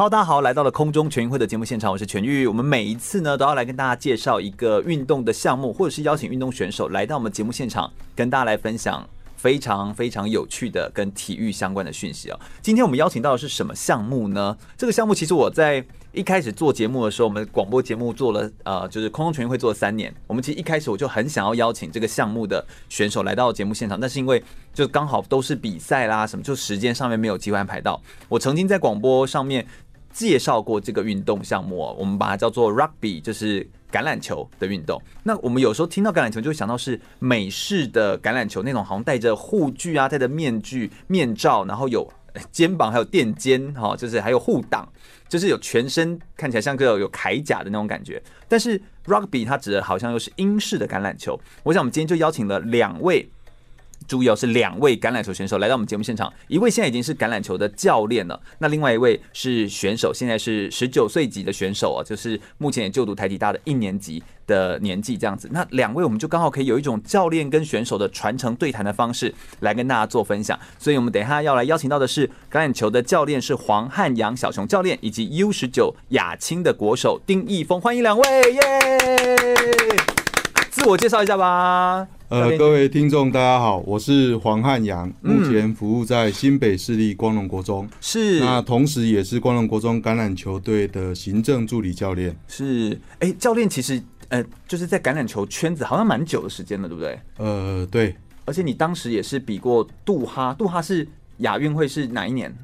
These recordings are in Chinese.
好大家好，来到了空中全运会的节目现场，我是全玉。我们每一次呢，都要来跟大家介绍一个运动的项目，或者是邀请运动选手来到我们节目现场，跟大家来分享非常非常有趣的跟体育相关的讯息哦。今天我们邀请到的是什么项目呢？这个项目其实我在一开始做节目的时候，我们广播节目做了呃，就是空中全运会做了三年。我们其实一开始我就很想要邀请这个项目的选手来到节目现场，但是因为就刚好都是比赛啦什么，就时间上面没有机会安排到。我曾经在广播上面。介绍过这个运动项目，我们把它叫做 Rugby，就是橄榄球的运动。那我们有时候听到橄榄球，就会想到是美式的橄榄球那种，好像戴着护具啊，戴着面具、面罩，然后有肩膀还有垫肩，哈，就是还有护挡，就是有全身看起来像个有铠甲的那种感觉。但是 Rugby 它指的好像又是英式的橄榄球。我想我们今天就邀请了两位。注意哦，是两位橄榄球选手来到我们节目现场，一位现在已经是橄榄球的教练了，那另外一位是选手，现在是十九岁级的选手哦，就是目前也就读台体大的一年级的年纪这样子。那两位我们就刚好可以有一种教练跟选手的传承对谈的方式来跟大家做分享，所以我们等一下要来邀请到的是橄榄球的教练是黄汉阳小熊教练，以及 U 十九亚青的国手丁义峰，欢迎两位耶！自我介绍一下吧。呃，各位听众，大家好，我是黄汉阳，目前服务在新北市立光荣国中，是那同时也是光荣国中橄榄球队的行政助理教练。是，哎、欸，教练其实呃，就是在橄榄球圈子好像蛮久的时间了，对不对？呃，对。而且你当时也是比过杜哈，杜哈是亚运会是哪一年？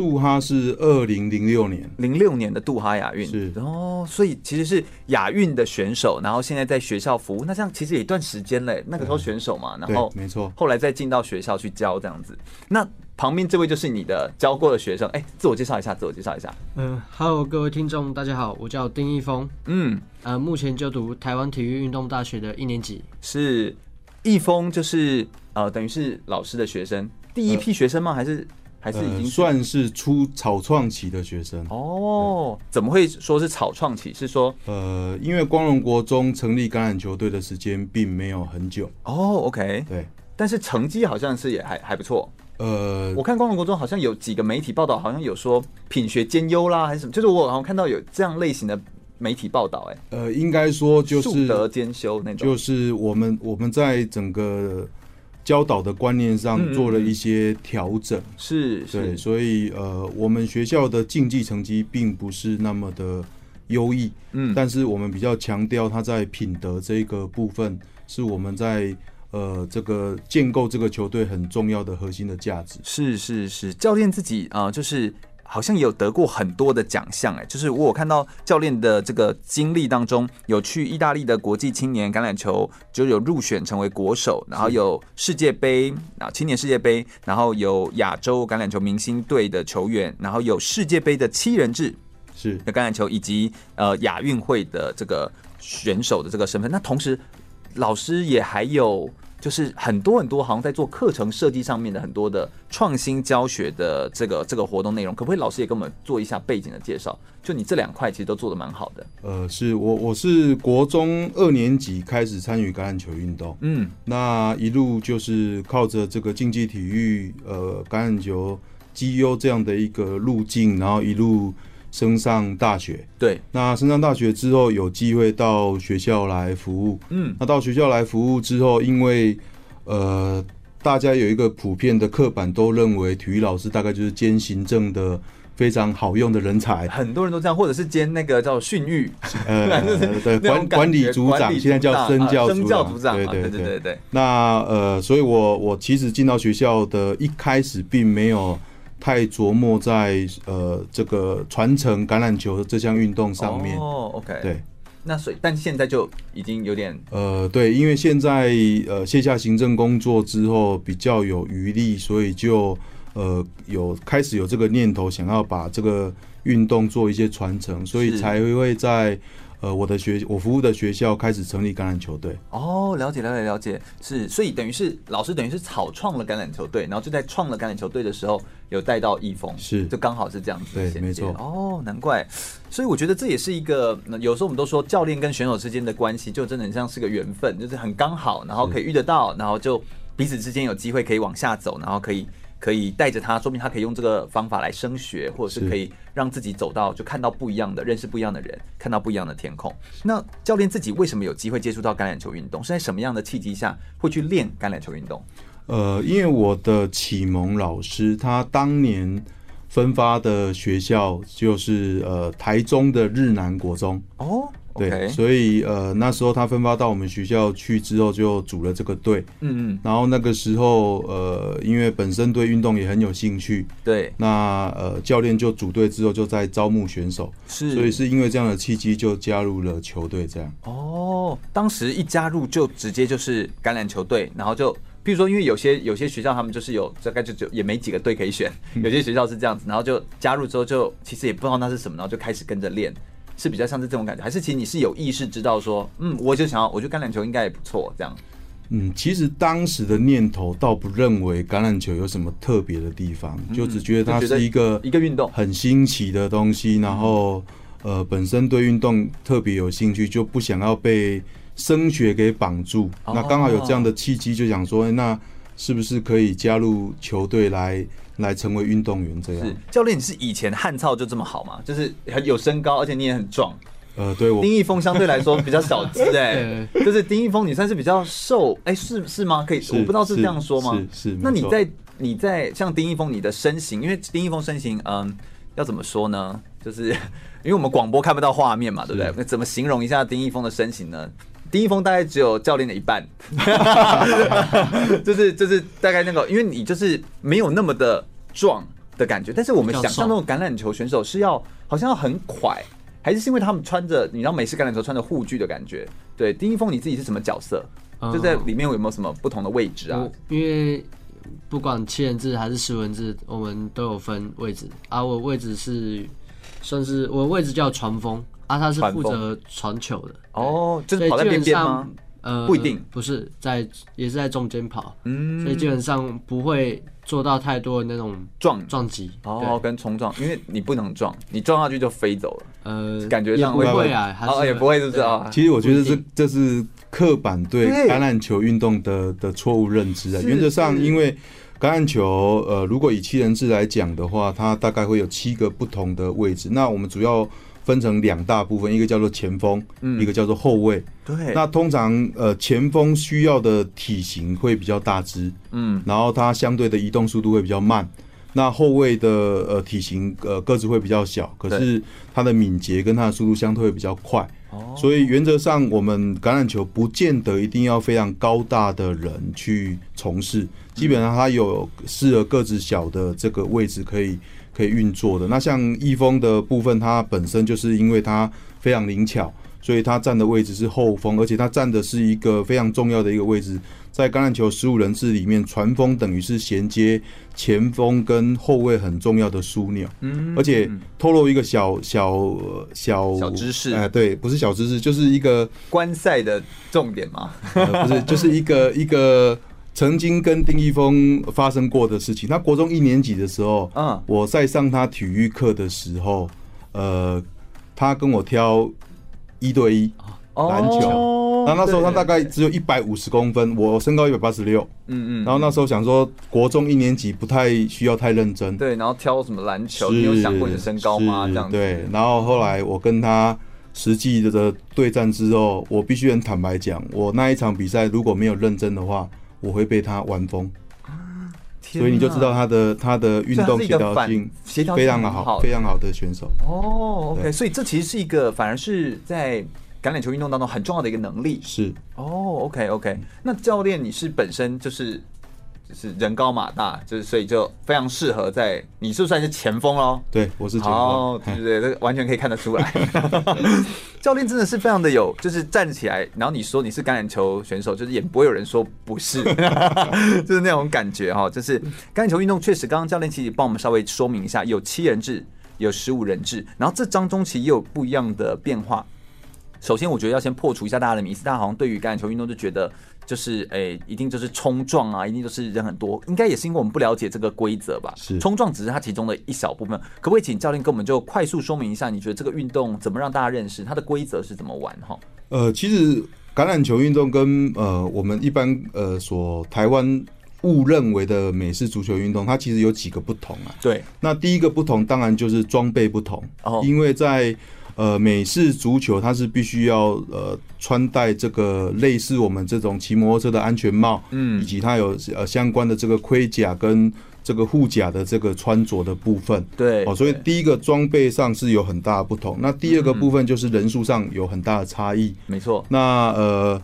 杜哈是二零零六年，零六年的杜哈亚运是哦，所以其实是亚运的选手，然后现在在学校服务，那这样其实也一段时间嘞。那个时候选手嘛，嗯、然后没错，后来再进到学校去教这样子。那旁边这位就是你的教过的学生，哎、欸，自我介绍一下，自我介绍一下。嗯，Hello，各位听众，大家好，我叫丁义峰，嗯，呃，目前就读台湾体育运动大学的一年级。是一峰，就是呃，等于是老师的学生，第一批学生吗？呃、还是？还是已经算是初草创期的学生哦？怎么会说是草创期？是说呃，因为光荣国中成立橄榄球队的时间并没有很久哦。OK，对，但是成绩好像是也还还不错。呃，我看光荣国中好像有几个媒体报道，好像有说品学兼优啦，还是什么？就是我好像看到有这样类型的媒体报道。哎，呃，应该说就是素德兼修那种，就是我们我们在整个。教导的观念上做了一些调整，是，对，所以呃，我们学校的竞技成绩并不是那么的优异，嗯，但是我们比较强调他在品德这个部分，是我们在呃这个建构这个球队很重要的核心的价值。是是是，教练自己啊，就是。好像也有得过很多的奖项哎，就是我有看到教练的这个经历当中，有去意大利的国际青年橄榄球就有入选成为国手，然后有世界杯啊青年世界杯，然后有亚洲橄榄球明星队的球员，然后有世界杯的七人制是的橄榄球，以及呃亚运会的这个选手的这个身份。那同时老师也还有。就是很多很多，好像在做课程设计上面的很多的创新教学的这个这个活动内容，可不可以老师也给我们做一下背景的介绍？就你这两块其实都做的蛮好的。呃，是我我是国中二年级开始参与橄榄球运动，嗯，那一路就是靠着这个竞技体育，呃，橄榄球绩优这样的一个路径，然后一路。升上大学，对，那升上大学之后有机会到学校来服务，嗯，那到学校来服务之后，因为呃，大家有一个普遍的刻板，都认为体育老师大概就是兼行政的非常好用的人才，很多人都这样，或者是兼那个叫训育，呃，对，管管理组长，现在叫生教生教组长，对对对。对对对。那呃，所以我我其实进到学校的一开始，并没有。太琢磨在呃这个传承橄榄球这项运动上面。哦，OK，对，那所以但现在就已经有点呃对，因为现在呃卸下行政工作之后比较有余力，所以就呃有开始有这个念头，想要把这个运动做一些传承，所以才会在呃，我的学我服务的学校开始成立橄榄球队。哦，了解了解了解，是，所以等于是老师等于是草创了橄榄球队，然后就在创了橄榄球队的时候有带到易峰，是，就刚好是这样子。对，没错。哦，难怪。所以我觉得这也是一个，有时候我们都说教练跟选手之间的关系就真的很像是个缘分，就是很刚好，然后可以遇得到，然后就彼此之间有机会可以往下走，然后可以。可以带着他，说明他可以用这个方法来升学，或者是可以让自己走到就看到不一样的，认识不一样的人，看到不一样的天空。那教练自己为什么有机会接触到橄榄球运动？是在什么样的契机下会去练橄榄球运动？呃，因为我的启蒙老师他当年分发的学校就是呃台中的日南国中哦。对.所以呃那时候他分发到我们学校去之后，就组了这个队。嗯嗯。然后那个时候呃，因为本身对运动也很有兴趣，对。那呃教练就组队之后就在招募选手，是。所以是因为这样的契机就加入了球队这样。哦，当时一加入就直接就是橄榄球队，然后就比如说因为有些有些学校他们就是有大概就就也没几个队可以选，有些学校是这样子，然后就加入之后就其实也不知道那是什么，然后就开始跟着练。是比较像是这种感觉，还是其实你是有意识知道说，嗯，我就想要，我觉得橄榄球应该也不错，这样。嗯，其实当时的念头倒不认为橄榄球有什么特别的地方，就只觉得它是一个一个运动很新奇的东西，然后呃，本身对运动特别有兴趣，就不想要被升学给绑住。那刚好有这样的契机，就想说，那是不是可以加入球队来？来成为运动员这样。是教练，你是以前汉操就这么好吗？就是很有身高，而且你也很壮。呃，对我丁一峰相对来说比较小资哎，就是丁一峰你算是比较瘦哎，是是吗？可以，我不知道是这样说吗？是是。那你在你在像丁一峰你的身形，因为丁一峰身形，嗯，要怎么说呢？就是因为我们广播看不到画面嘛，对不对？那怎么形容一下丁一峰的身形呢？丁一峰大概只有教练的一半，就是就是大概那个，因为你就是没有那么的壮的感觉，但是我们想象那种橄榄球选手是要好像要很快，还是是因为他们穿着你知道美式橄榄球穿着护具的感觉？对，丁一峰你自己是什么角色？就在里面有没有什么不同的位置啊？因为不管七人制还是十人制，我们都有分位置，啊我位置是算是我位置叫传锋。啊，他是负责传球的哦，就是跑在边边吗？呃，不一定，不是在，也是在中间跑，嗯，所以基本上不会做到太多的那种撞撞击哦，跟冲撞，因为你不能撞，你撞下去就飞走了，呃，感觉上会不会啊？哦，也不会，是不是啊？其实我觉得这这是刻板对橄榄球运动的的错误认知啊。原则上，因为橄榄球，呃，如果以七人制来讲的话，它大概会有七个不同的位置。那我们主要。分成两大部分，一个叫做前锋，嗯，一个叫做后卫。对，那通常呃前锋需要的体型会比较大只，嗯，然后它相对的移动速度会比较慢。那后卫的呃体型呃个子会比较小，可是它的敏捷跟它的速度相对会比较快。哦，所以原则上我们橄榄球不见得一定要非常高大的人去从事，基本上它有适合个子小的这个位置可以。可以运作的。那像易峰的部分，它本身就是因为它非常灵巧，所以它站的位置是后锋，而且它站的是一个非常重要的一个位置。在橄榄球十五人制里面，传锋等于是衔接前锋跟后卫很重要的枢纽。嗯，而且透露一个小小小小知识，哎，对，不是小知识，就是一个观赛的重点嘛，呃，不是，就是一个一个。曾经跟丁一峰发生过的事情。他国中一年级的时候，嗯，我在上他体育课的时候，呃，他跟我挑一对一篮球。那那时候他大概只有一百五十公分，我身高一百八十六。嗯嗯。然后那时候想说，国中一年级不太需要太认真。对，然后挑什么篮球？你有想过你的身高吗？这样子。对。然后后来我跟他实际的对战之后，我必须很坦白讲，我那一场比赛如果没有认真的话。我会被他玩疯，所以你就知道他的他的运动协调性协调非常的好，非常好的选手。哦，OK，所以这其实是一个反而是在橄榄球运动当中很重要的一个能力。是哦，OK，OK，那教练你是本身就是。是人高马大，就是所以就非常适合在你是不是算是前锋喽？对，我是前锋。哦，对对对，这个完全可以看得出来。教练真的是非常的有，就是站起来，然后你说你是橄榄球选手，就是也不会有人说不是，就是那种感觉哈。就是橄榄球运动确实，刚刚教练其实帮我们稍微说明一下，有七人制，有十五人制，然后这当中其实也有不一样的变化。首先我觉得要先破除一下大家的迷思，大家好像对于橄榄球运动就觉得就是诶、欸，一定就是冲撞啊，一定就是人很多，应该也是因为我们不了解这个规则吧？是冲撞只是它其中的一小部分，可不可以请教练跟我们就快速说明一下，你觉得这个运动怎么让大家认识它的规则是怎么玩哈？呃，其实橄榄球运动跟呃我们一般呃所台湾误认为的美式足球运动，它其实有几个不同啊。对，那第一个不同当然就是装备不同，哦，因为在呃美式足球它是必须要呃穿戴这个类似我们这种骑摩托车的安全帽，嗯，以及它有呃相关的这个盔甲跟这个护甲的这个穿着的部分，对，哦，所以第一个装备上是有很大的不同。那第二个部分就是人数上有很大的差异，没错。那呃。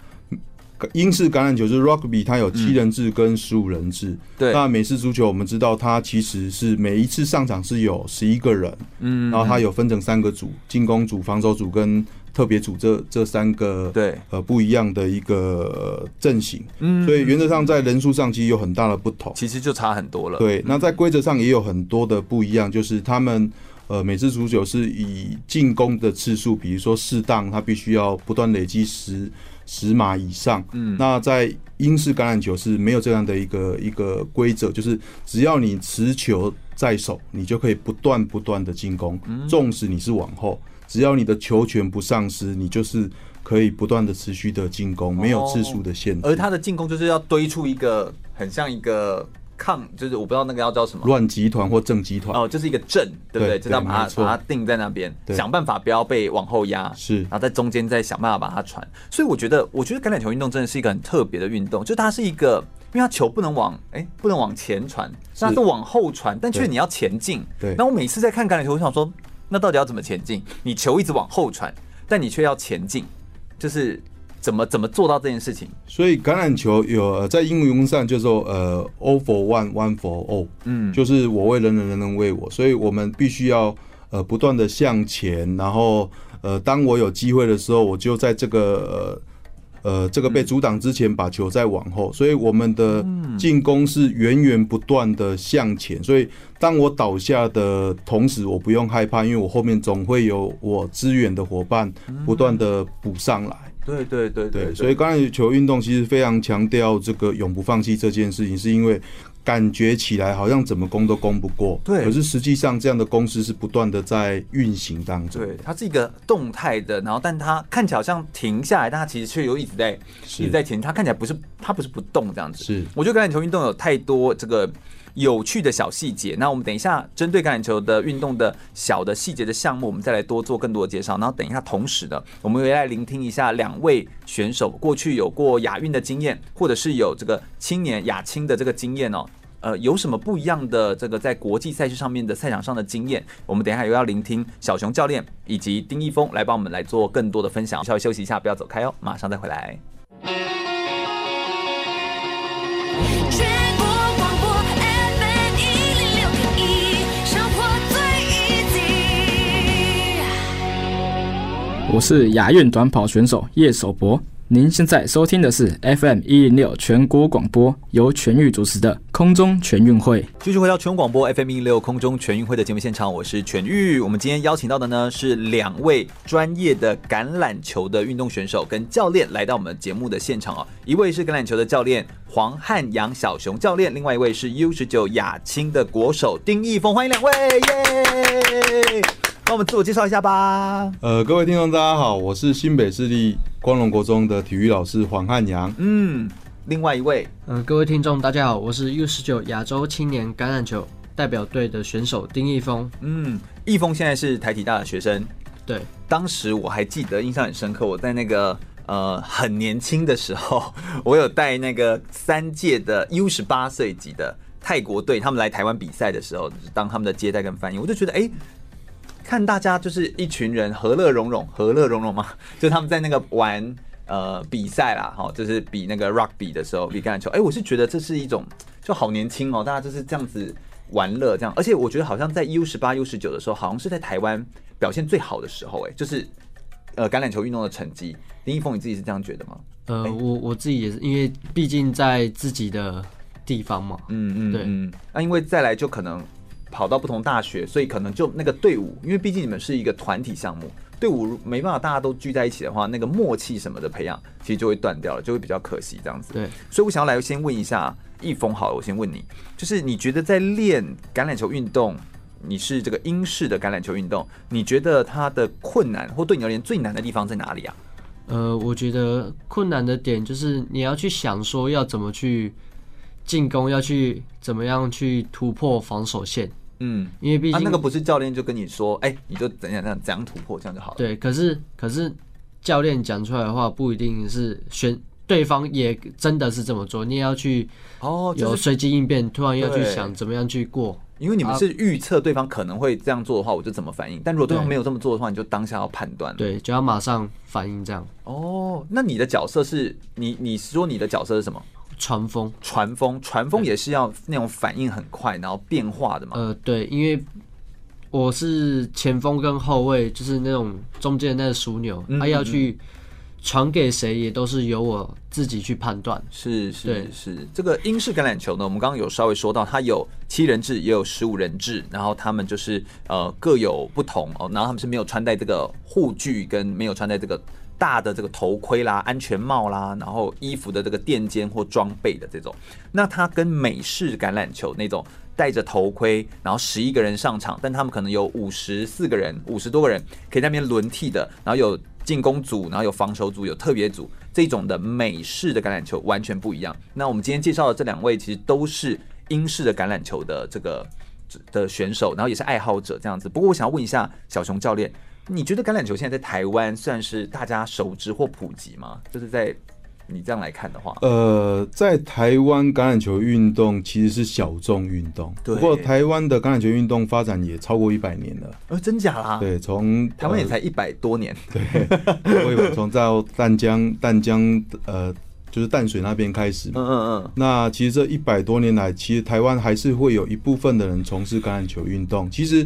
英式橄榄球就是 Rugby，它有七人制跟十五人制。对，那美式足球我们知道，它其实是每一次上场是有十一个人，嗯，然后它有分成三个组：进攻组、防守组跟特别组这这三个对呃不一样的一个阵型。嗯，所以原则上在人数上其实有很大的不同，其实就差很多了。对，那在规则上也有很多的不一样，就是他们呃美式足球是以进攻的次数，比如说适当，它必须要不断累积十。十码以上，嗯，那在英式橄榄球是没有这样的一个一个规则，就是只要你持球在手，你就可以不断不断的进攻，纵使你是往后，只要你的球权不丧失，你就是可以不断的持续的进攻，没有次数的限制。而他的进攻就是要堆出一个很像一个。抗就是我不知道那个要叫什么，乱集团或正集团哦，就是一个阵，对不对？就是要把它把它定在那边，想办法不要被往后压，是，然后在中间再想办法把它传。所以我觉得，我觉得橄榄球运动真的是一个很特别的运动，就它是一个，因为它球不能往哎、欸、不能往前传，它是往后传，但却你要前进。对。那我每次在看橄榄球，我想说，那到底要怎么前进？你球一直往后传，但你却要前进，就是。怎么怎么做到这件事情？所以橄榄球有在英文上就说呃，all for one，one for all，嗯，就是我为人人，人人为我，所以我们必须要呃不断的向前，然后呃当我有机会的时候，我就在这个呃呃这个被阻挡之前把球再往后，所以我们的进攻是源源不断的向前，所以当我倒下的同时，我不用害怕，因为我后面总会有我支援的伙伴不断的补上来。对对对所以橄榄球运动其实非常强调这个永不放弃这件事情，是因为感觉起来好像怎么攻都攻不过，对，可是实际上这样的公司是不断的在运行当中。对，它是一个动态的，然后但它看起来好像停下来，但它其实却又一直在一直在前进，它看起来不是它不是不动这样子。是，我觉得橄榄球运动有太多这个。有趣的小细节，那我们等一下针对橄榄球的运动的小的细节的项目，我们再来多做更多的介绍。然后等一下，同时的，我们也来聆听一下两位选手过去有过亚运的经验，或者是有这个青年亚青的这个经验哦。呃，有什么不一样的这个在国际赛事上面的赛场上的经验？我们等一下又要聆听小熊教练以及丁一峰来帮我们来做更多的分享。稍微休息一下，不要走开哦，马上再回来。我是亚运短跑选手叶守博，您现在收听的是 FM 一零六全国广播，由全域主持的空中全运会。继续回到全广播 FM 一零六空中全运会的节目现场，我是全域。我们今天邀请到的呢是两位专业的橄榄球的运动选手跟教练来到我们节目的现场哦。一位是橄榄球的教练黄汉阳小熊教练，另外一位是 U 十九亚青的国手丁义峰，欢迎两位耶！那我们自我介绍一下吧。呃，各位听众，大家好，我是新北市立光荣国中的体育老师黄汉阳。嗯，另外一位，呃，各位听众，大家好，我是 U 十九亚洲青年橄榄球代表队的选手丁义峰。嗯，义峰现在是台体大的学生。对，当时我还记得，印象很深刻。我在那个呃很年轻的时候，我有带那个三届的 U 十八岁级的泰国队，他们来台湾比赛的时候，当他们的接待跟翻译，我就觉得，哎、欸。看大家就是一群人和乐融融，和乐融融嘛，就他们在那个玩呃比赛啦，哈，就是比那个 rugby 的时候，比橄榄球。哎，我是觉得这是一种就好年轻哦，大家就是这样子玩乐这样，而且我觉得好像在 U 十八、U 十九的时候，好像是在台湾表现最好的时候，哎，就是呃橄榄球运动的成绩。林一峰，你自己是这样觉得吗？呃，我我自己也是，因为毕竟在自己的地方嘛，嗯嗯，对，嗯，那因为再来就可能。跑到不同大学，所以可能就那个队伍，因为毕竟你们是一个团体项目，队伍没办法大家都聚在一起的话，那个默契什么的培养，其实就会断掉了，就会比较可惜这样子。对，所以我想要来先问一下易峰，好了，我先问你，就是你觉得在练橄榄球运动，你是这个英式的橄榄球运动，你觉得它的困难或对你而言最难的地方在哪里啊？呃，我觉得困难的点就是你要去想说要怎么去进攻，要去怎么样去突破防守线。嗯，因为毕竟、啊、那个不是教练就跟你说，哎、欸，你就怎样怎样怎样突破，这样就好了。对，可是可是教练讲出来的话不一定是选对方也真的是这么做，你也要去哦，有随机应变，突然要去想怎么样去过。因为你们是预测对方可能会这样做的话，我就怎么反应。但如果对方没有这么做的话，你就当下要判断。对，就要马上反应这样。哦，那你的角色是你，你说你的角色是什么？传风，传风，传风也是要那种反应很快，然后变化的嘛。呃，对，因为我是前锋跟后卫，就是那种中间的那个枢纽，他、嗯啊、要去。传给谁也都是由我自己去判断。是是是，这个英式橄榄球呢，我们刚刚有稍微说到，它有七人制，也有十五人制，然后他们就是呃各有不同哦，然后他们是没有穿戴这个护具，跟没有穿戴这个大的这个头盔啦、安全帽啦，然后衣服的这个垫肩或装备的这种。那它跟美式橄榄球那种戴着头盔，然后十一个人上场，但他们可能有五十四个人、五十多个人可以在那边轮替的，然后有。进攻组，然后有防守组，有特别组，这种的美式的橄榄球完全不一样。那我们今天介绍的这两位，其实都是英式的橄榄球的这个的选手，然后也是爱好者这样子。不过我想要问一下小熊教练，你觉得橄榄球现在在台湾算是大家熟知或普及吗？就是在。你这样来看的话，呃，在台湾橄榄球运动其实是小众运动，对。不过台湾的橄榄球运动发展也超过一百年了，呃，真假啦？对，从台湾也才一百多年，对。从到淡江，淡江，呃，就是淡水那边开始，嗯嗯嗯。那其实这一百多年来，其实台湾还是会有一部分的人从事橄榄球运动。其实。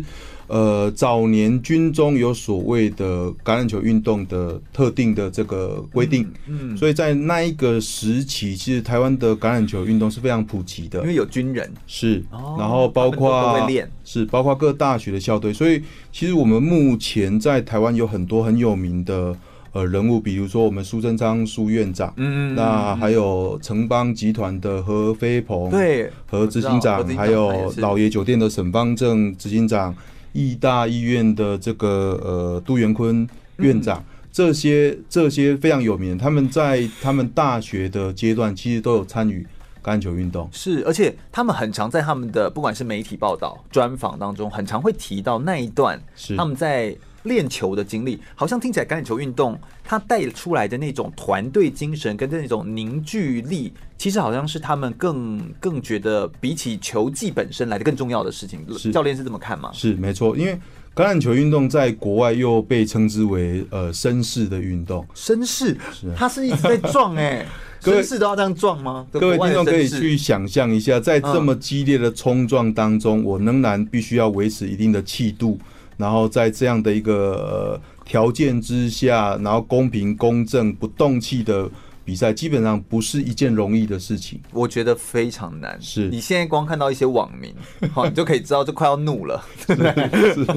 呃，早年军中有所谓的橄榄球运动的特定的这个规定，嗯，所以在那一个时期，其实台湾的橄榄球运动是非常普及的，因为有军人。是，然后包括是包括各大学的校队，所以其实我们目前在台湾有很多很有名的呃人物，比如说我们苏贞昌苏院长，嗯，那还有城邦集团的何飞鹏，对，何执行长，还有老爷酒店的沈方正执行长。义大医院的这个呃杜元坤院长，这些这些非常有名，他们在他们大学的阶段其实都有参与橄榄球运动，是，而且他们很常在他们的不管是媒体报道、专访当中，很常会提到那一段是他们在。练球的经历，好像听起来橄榄球运动它带出来的那种团队精神跟那种凝聚力，其实好像是他们更更觉得比起球技本身来的更重要的事情。教练是这么看吗？是没错，因为橄榄球运动在国外又被称之为呃绅士的运动。绅士，他是一直在撞哎、欸，绅士都要这样撞吗？各位听众可以去想象一下，在这么激烈的冲撞当中，我仍然必须要维持一定的气度。然后在这样的一个条件之下，然后公平公正不动气的比赛，基本上不是一件容易的事情。我觉得非常难。是你现在光看到一些网民，好，你就可以知道就快要怒了，对不对？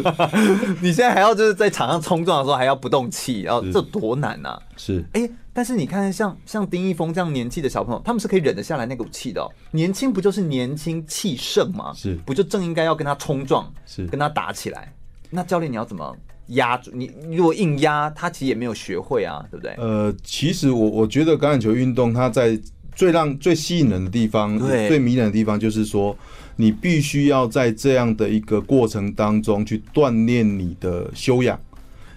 你现在还要就是在场上冲撞的时候还要不动气，然后这多难啊！是哎，但是你看像像丁一峰这样年纪的小朋友，他们是可以忍得下来那股气的哦。年轻不就是年轻气盛吗？是不就正应该要跟他冲撞，是跟他打起来？那教练，你要怎么压住你？如果硬压，他其实也没有学会啊，对不对？呃，其实我我觉得橄榄球运动它在最让最吸引人的地方，最迷人的地方，就是说你必须要在这样的一个过程当中去锻炼你的修养。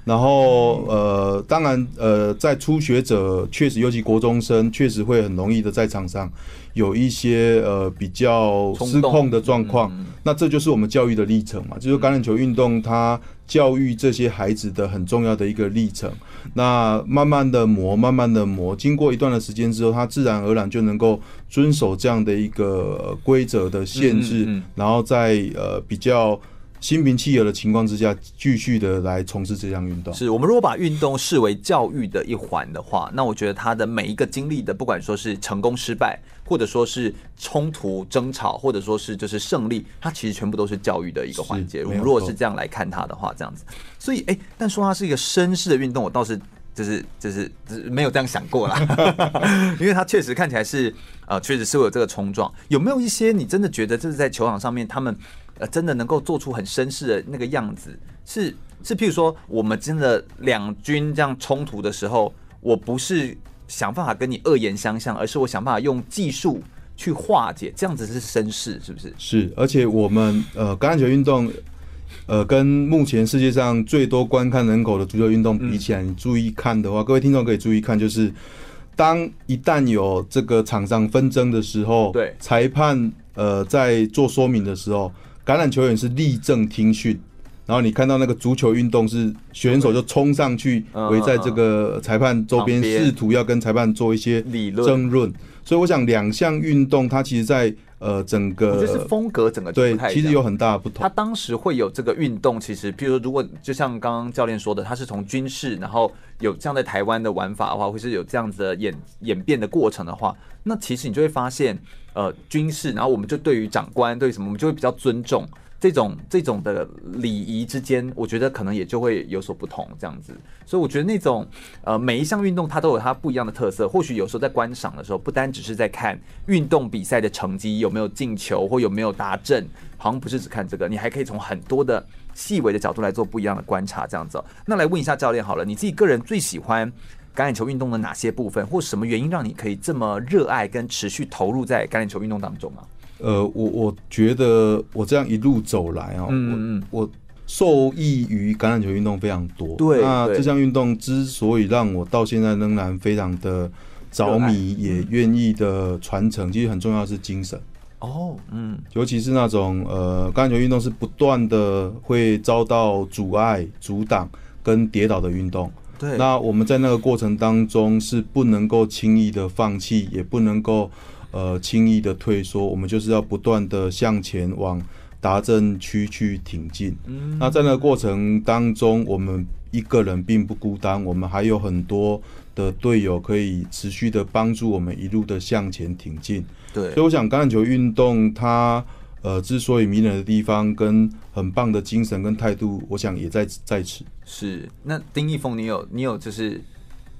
然后呃，当然呃，在初学者确实，尤其国中生，确实会很容易的在场上有一些呃比较失控的状况。那这就是我们教育的历程嘛，就是橄榄球运动它教育这些孩子的很重要的一个历程。那慢慢的磨，慢慢的磨，经过一段的时间之后，他自然而然就能够遵守这样的一个规则的限制，然后在呃比较。心平气和的情况之下，继续的来从事这项运动。是我们如果把运动视为教育的一环的话，那我觉得他的每一个经历的，不管说是成功失败，或者说是冲突争吵，或者说是就是胜利，它其实全部都是教育的一个环节。我们如果是这样来看它的话，这样子，所以哎、欸，但说它是一个绅士的运动，我倒是。就是就是没有这样想过啦，因为他确实看起来是呃，确实是会有这个冲撞。有没有一些你真的觉得就是在球场上面，他们呃真的能够做出很绅士的那个样子？是是，譬如说我们真的两军这样冲突的时候，我不是想办法跟你恶言相向，而是我想办法用技术去化解，这样子是绅士，是不是？是，而且我们呃橄榄球运动。呃，跟目前世界上最多观看人口的足球运动比起来，你注意看的话，各位听众可以注意看，就是当一旦有这个场上纷争的时候，对裁判呃在做说明的时候，橄榄球员是立正听训，然后你看到那个足球运动是选手就冲上去围在这个裁判周边，试图要跟裁判做一些理论争论。所以我想两项运动它其实，在呃，整个我觉得是风格，整个。对，其实有很大的不同。他当时会有这个运动，其实，比如说，如果就像刚刚教练说的，他是从军事，然后有这样在台湾的玩法的话，或是有这样子的演演变的过程的话，那其实你就会发现，呃，军事，然后我们就对于长官，对于什么，我们就会比较尊重。这种这种的礼仪之间，我觉得可能也就会有所不同，这样子。所以我觉得那种呃，每一项运动它都有它不一样的特色。或许有时候在观赏的时候，不单只是在看运动比赛的成绩有没有进球或有没有达阵，好像不是只看这个，你还可以从很多的细微的角度来做不一样的观察，这样子。那来问一下教练好了，你自己个人最喜欢橄榄球运动的哪些部分，或什么原因让你可以这么热爱跟持续投入在橄榄球运动当中啊？呃，我我觉得我这样一路走来啊，嗯嗯，我我受益于橄榄球运动非常多。对，那这项运动之所以让我到现在仍然非常的着迷，也愿意的传承，其实很重要的是精神。哦，嗯，尤其是那种呃，橄榄球运动是不断的会遭到阻碍、阻挡跟跌倒的运动。对，那我们在那个过程当中是不能够轻易的放弃，也不能够。呃，轻易的退缩，我们就是要不断的向前往达阵区去挺进。嗯，那在那个过程当中，我们一个人并不孤单，我们还有很多的队友可以持续的帮助我们一路的向前挺进。对，所以我想橄榄球运动它呃之所以迷人的地方，跟很棒的精神跟态度，我想也在在此。是，那丁一峰，你有你有就是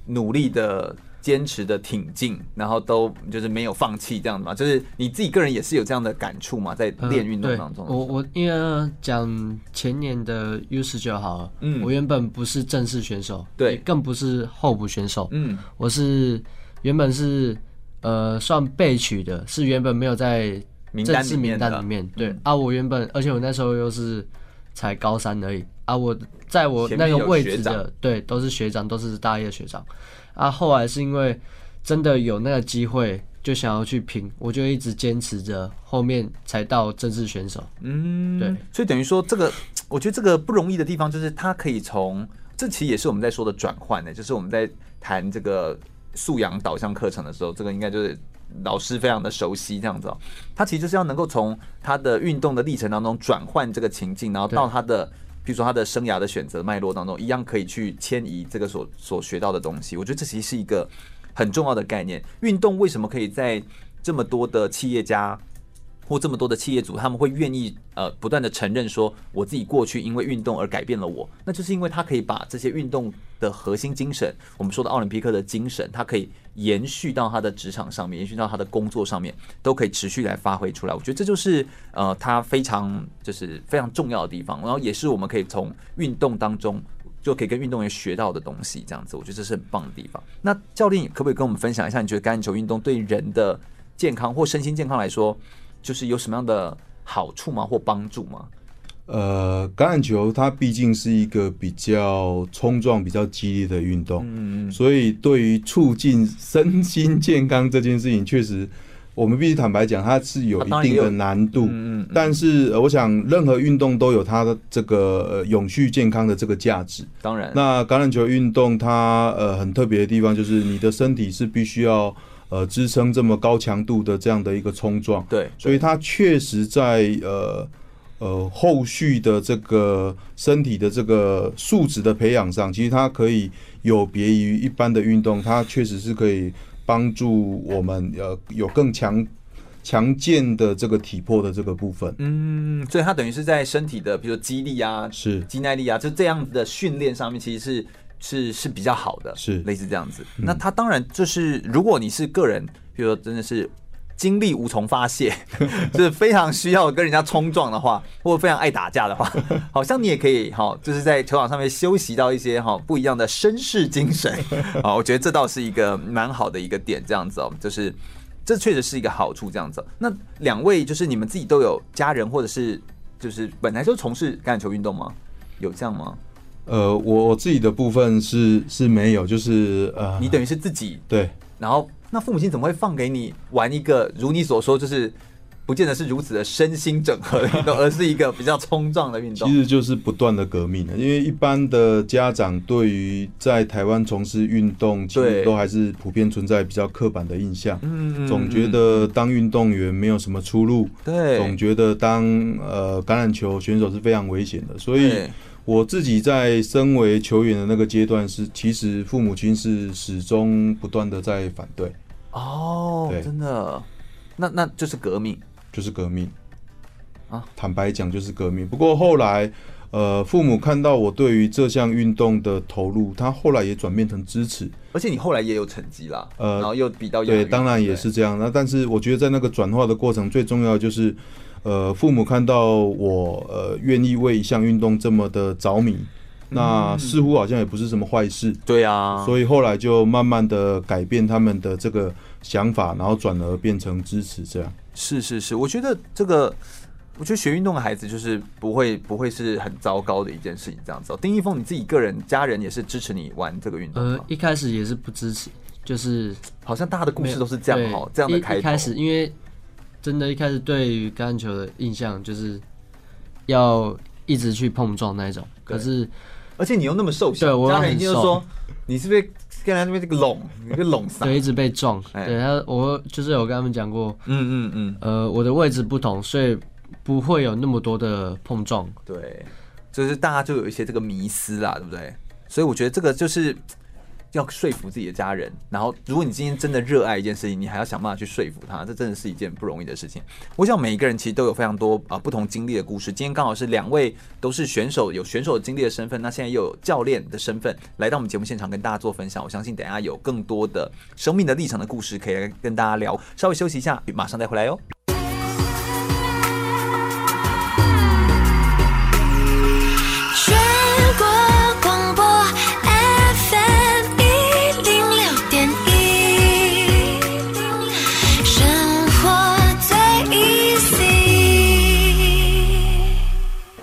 努力的。坚持的挺进，然后都就是没有放弃这样子嘛，就是你自己个人也是有这样的感触嘛，在练运动当中。呃、我我因为讲前年的 U 十九好了，嗯，我原本不是正式选手，对，更不是候补选手，嗯，我是原本是呃算备取的，是原本没有在正式名单里面，里面对、嗯、啊，我原本而且我那时候又是才高三而已。啊，我在我那个位置的对都是学长，都是大一的学长。啊，后来是因为真的有那个机会，就想要去拼，我就一直坚持着，后面才到正式选手。嗯，对，所以等于说这个，我觉得这个不容易的地方就是，他可以从这其实也是我们在说的转换呢，就是我们在谈这个素养导向课程的时候，这个应该就是老师非常的熟悉这样子哦。他其实就是要能够从他的运动的历程当中转换这个情境，然后到他的。比如说他的生涯的选择脉络当中，一样可以去迁移这个所所学到的东西。我觉得这其实是一个很重要的概念。运动为什么可以在这么多的企业家或这么多的企业主，他们会愿意呃不断的承认说，我自己过去因为运动而改变了我，那就是因为他可以把这些运动的核心精神，我们说的奥林匹克的精神，他可以延续到他的职场上面，延续到他的工作上面，都可以持续来发挥出来。我觉得这就是呃他非常就是非常重要的地方，然后也是我们可以从运动当中就可以跟运动员学到的东西。这样子，我觉得这是很棒的地方。那教练可不可以跟我们分享一下，你觉得橄榄球运动对人的健康或身心健康来说，就是有什么样的好处吗？或帮助吗？呃，橄榄球它毕竟是一个比较冲撞、比较激烈的运动，嗯，所以对于促进身心健康这件事情，确实我们必须坦白讲，它是有一定的难度。嗯嗯。但是我想，任何运动都有它的这个呃永续健康的这个价值。当然，那橄榄球运动它呃很特别的地方，就是你的身体是必须要。呃，支撑这么高强度的这样的一个冲撞，对，所以它确实在呃呃后续的这个身体的这个素质的培养上，其实它可以有别于一般的运动，它确实是可以帮助我们呃有更强强健的这个体魄的这个部分。嗯，所以它等于是在身体的，比如说肌力啊，是肌耐力啊，就这样子的训练上面，其实是。是是比较好的，是类似这样子。那他当然就是，如果你是个人，比如说真的是精力无从发泄，就是非常需要跟人家冲撞的话，或者非常爱打架的话，好像你也可以哈，就是在球场上面修习到一些哈不一样的绅士精神 啊。我觉得这倒是一个蛮好的一个点，这样子哦，就是这确实是一个好处，这样子。那两位就是你们自己都有家人，或者是就是本来就从事橄榄球运动吗？有这样吗？呃，我我自己的部分是是没有，就是呃，你等于是自己对，然后那父母亲怎么会放给你玩一个如你所说，就是不见得是如此的身心整合的运动，而是一个比较冲撞的运动？其实就是不断的革命的，因为一般的家长对于在台湾从事运动，其实都还是普遍存在比较刻板的印象，嗯，总觉得当运动员没有什么出路，对，总觉得当呃橄榄球选手是非常危险的，所以。我自己在身为球员的那个阶段是，其实父母亲是始终不断的在反对。哦，真的，那那就是革命，就是革命啊！坦白讲，就是革命。不过后来，呃，父母看到我对于这项运动的投入，他后来也转变成支持。而且你后来也有成绩啦，呃，然后又比到对，当然也是这样。那但是我觉得在那个转化的过程，最重要的就是。呃，父母看到我呃愿意为一项运动这么的着迷，那似乎好像也不是什么坏事。对啊，所以后来就慢慢的改变他们的这个想法，然后转而变成支持这样。是是是，我觉得这个，我觉得学运动的孩子就是不会不会是很糟糕的一件事情。这样子，丁一峰，你自己个人家人也是支持你玩这个运动？呃，一开始也是不支持，就是好像大家的故事都是这样哈，这样的开开始因为。真的，一开始对于橄榄球的印象就是要一直去碰撞那种。可是，而且你又那么瘦小，对我家人就说你是不是跟他那边这个拢，一个拢上，对，一直被撞。对他，我就是有跟他们讲过，嗯嗯嗯，呃，我的位置不同，所以不会有那么多的碰撞。对，就是大家就有一些这个迷思啦，对不对？所以我觉得这个就是。要说服自己的家人，然后如果你今天真的热爱一件事情，你还要想办法去说服他，这真的是一件不容易的事情。我想每一个人其实都有非常多啊不同经历的故事。今天刚好是两位都是选手，有选手经历的身份，那现在又有教练的身份来到我们节目现场跟大家做分享。我相信等下有更多的生命的历程的故事可以来跟大家聊。稍微休息一下，马上再回来哟。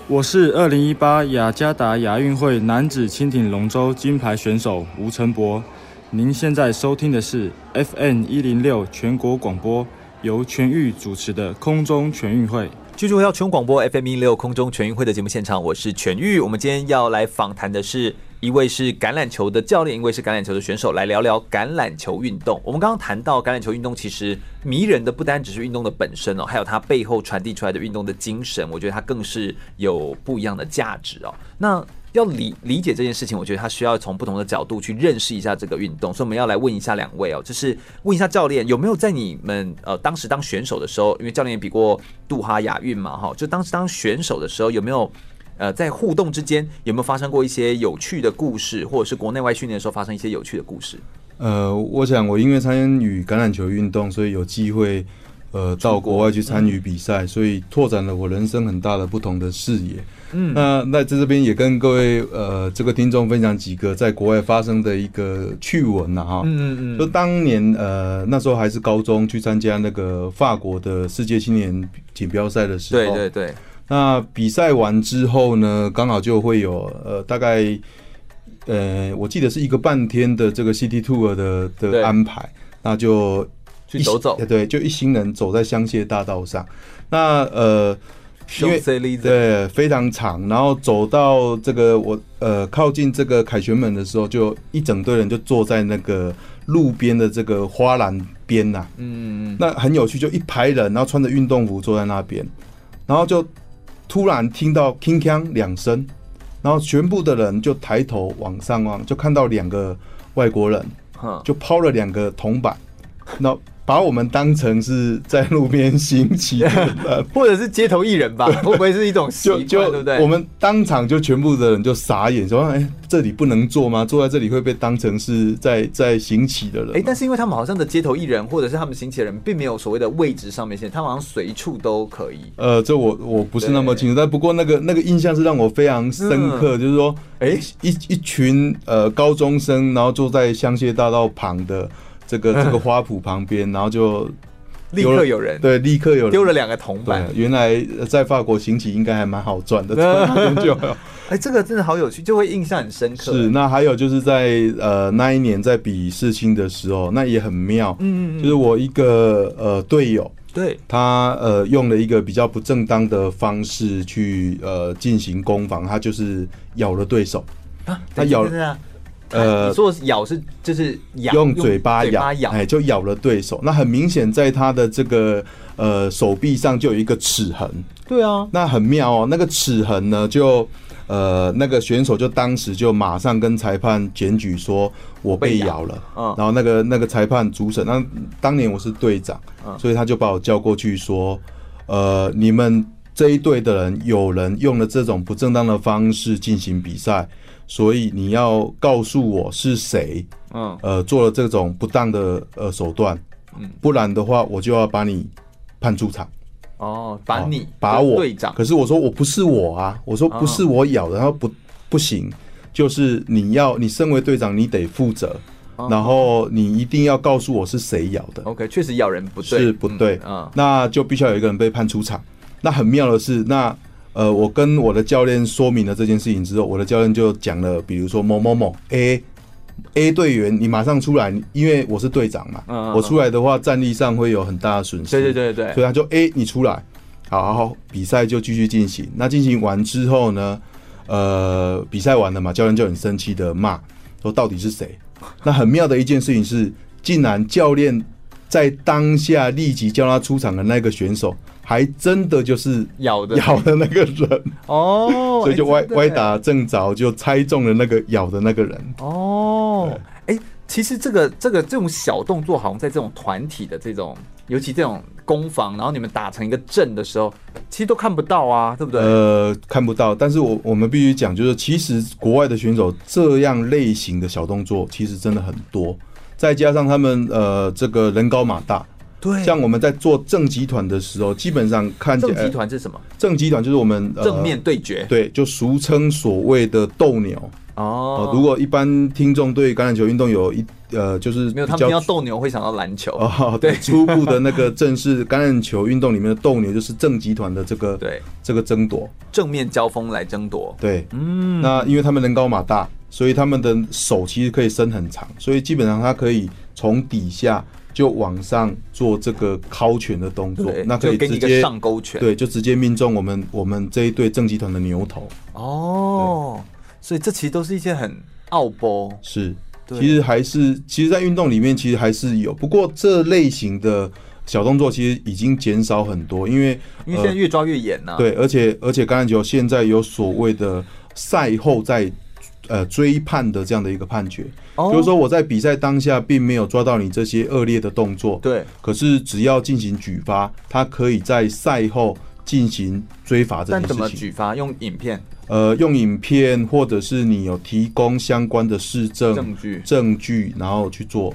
我是二零一八雅加达亚运会男子轻艇龙舟金牌选手吴承博。您现在收听的是 FM 一零六全国广播，由全域主持的空中全运会。继续回到全广播 FM 一零六空中全运会的节目现场，我是全域。我们今天要来访谈的是。一位是橄榄球的教练，一位是橄榄球的选手，来聊聊橄榄球运动。我们刚刚谈到橄榄球运动，其实迷人的不单只是运动的本身哦，还有它背后传递出来的运动的精神。我觉得它更是有不一样的价值哦。那要理理解这件事情，我觉得他需要从不同的角度去认识一下这个运动。所以我们要来问一下两位哦，就是问一下教练有没有在你们呃当时当选手的时候，因为教练也比过杜哈亚运嘛哈，就当时当选手的时候有没有？呃，在互动之间有没有发生过一些有趣的故事，或者是国内外训练的时候发生一些有趣的故事？呃，我想我因为参与橄榄球运动，所以有机会呃到国外去参与比赛，所以拓展了我人生很大的不同的视野。嗯，那那在这边也跟各位呃这个听众分享几个在国外发生的一个趣闻呐哈。嗯嗯嗯。就当年呃那时候还是高中去参加那个法国的世界青年锦标赛的时候，对对对。那比赛完之后呢，刚好就会有呃，大概呃，我记得是一个半天的这个 City Tour 的的安排，那就去走走，对，就一行人走在香榭大道上。那呃，因为对非常长，然后走到这个我呃靠近这个凯旋门的时候，就一整队人就坐在那个路边的这个花篮边呐，嗯嗯，那很有趣，就一排人，然后穿着运动服坐在那边，然后就。突然听到铿锵两声，然后全部的人就抬头往上望，就看到两个外国人，就抛了两个铜板，那。把我们当成是在路边行乞的，或者是街头艺人吧？会不会是一种习惯？对不对？我们当场就全部的人就傻眼，说：“哎、欸，这里不能坐吗？坐在这里会被当成是在在行乞的人？”哎、欸，但是因为他们好像的街头艺人，或者是他们行乞的人，并没有所谓的位置上面限，他们好像随处都可以。呃，这我我不是那么清楚，但不过那个那个印象是让我非常深刻，嗯、就是说，哎、欸，一一群呃高中生，然后坐在香榭大道旁的。这个这个花圃旁边，然后就立刻有人对，立刻有人丢了两个铜板。原来在法国行乞应该还蛮好赚的，就哎，这个真的好有趣，就会印象很深刻。是，那还有就是在呃那一年在比世青的时候，那也很妙。嗯嗯，就是我一个呃队友，对，他呃用了一个比较不正当的方式去呃进行攻防，他就是咬了对手啊，他咬了。呃，说咬是就是咬，用嘴巴咬，哎，就咬了对手。那很明显，在他的这个呃手臂上就有一个齿痕。对啊，那很妙哦。那个齿痕呢，就呃那个选手就当时就马上跟裁判检举说，我被咬了。嗯，然后那个那个裁判主审，那当年我是队长，所以他就把我叫过去说，呃，你们这一队的人有人用了这种不正当的方式进行比赛。所以你要告诉我是谁，嗯，呃，做了这种不当的呃手段，嗯，不然的话我就要把你判出场。哦，把你把我队长，可是我说我不是我啊，我说不是我咬的，然后不不行，就是你要你身为队长，你得负责，然后你一定要告诉我是谁咬的。OK，确实咬人不对，是不对，嗯，那就必须要有一个人被判出场。那很妙的是那。呃，我跟我的教练说明了这件事情之后，我的教练就讲了，比如说某某某 A A 队员，你马上出来，因为我是队长嘛，嗯嗯嗯，我出来的话，战力上会有很大的损失。对对对对，所以他就 A 你出来，好，好，好，比赛就继续进行。那进行完之后呢，呃，比赛完了嘛，教练就很生气的骂说到底是谁？那很妙的一件事情是，竟然教练在当下立即叫他出场的那个选手。还真的就是咬的咬的那个人 哦，所以就歪歪打正着，就猜中了那个咬的那个人哦。哎，其实这个这个这种小动作，好像在这种团体的这种，尤其这种攻防，然后你们打成一个阵的时候，其实都看不到啊，对不对？呃，看不到。但是我我们必须讲，就是其实国外的选手这样类型的小动作，其实真的很多，再加上他们呃这个人高马大。对，像我们在做正集团的时候，基本上看见正集团是什么？正集团就是我们正面对决，呃、对，就俗称所谓的斗牛哦、呃。如果一般听众对橄榄球运动有一呃，就是没有他们要斗牛会想到篮球哦。对，初步的那个正式橄榄球运动里面的斗牛，就是正集团的这个 对这个争夺正面交锋来争夺。对，嗯，那因为他们人高马大，所以他们的手其实可以伸很长，所以基本上他可以从底下。就往上做这个敲拳的动作，那可以直接上勾拳，对，就直接命中我们我们这一队正集团的牛头。哦，所以这其实都是一些很奥波，是，其实还是其实，在运动里面其实还是有，不过这类型的小动作其实已经减少很多，因为因为现在越抓越严呐。对，而且而且橄榄球现在有所谓的赛后在。呃，追判的这样的一个判决，哦、就是说我在比赛当下并没有抓到你这些恶劣的动作，对。可是只要进行举发，他可以在赛后进行追罚这件事情。但怎么举发？用影片？呃，用影片，或者是你有提供相关的市政、证据、证据，然后去做。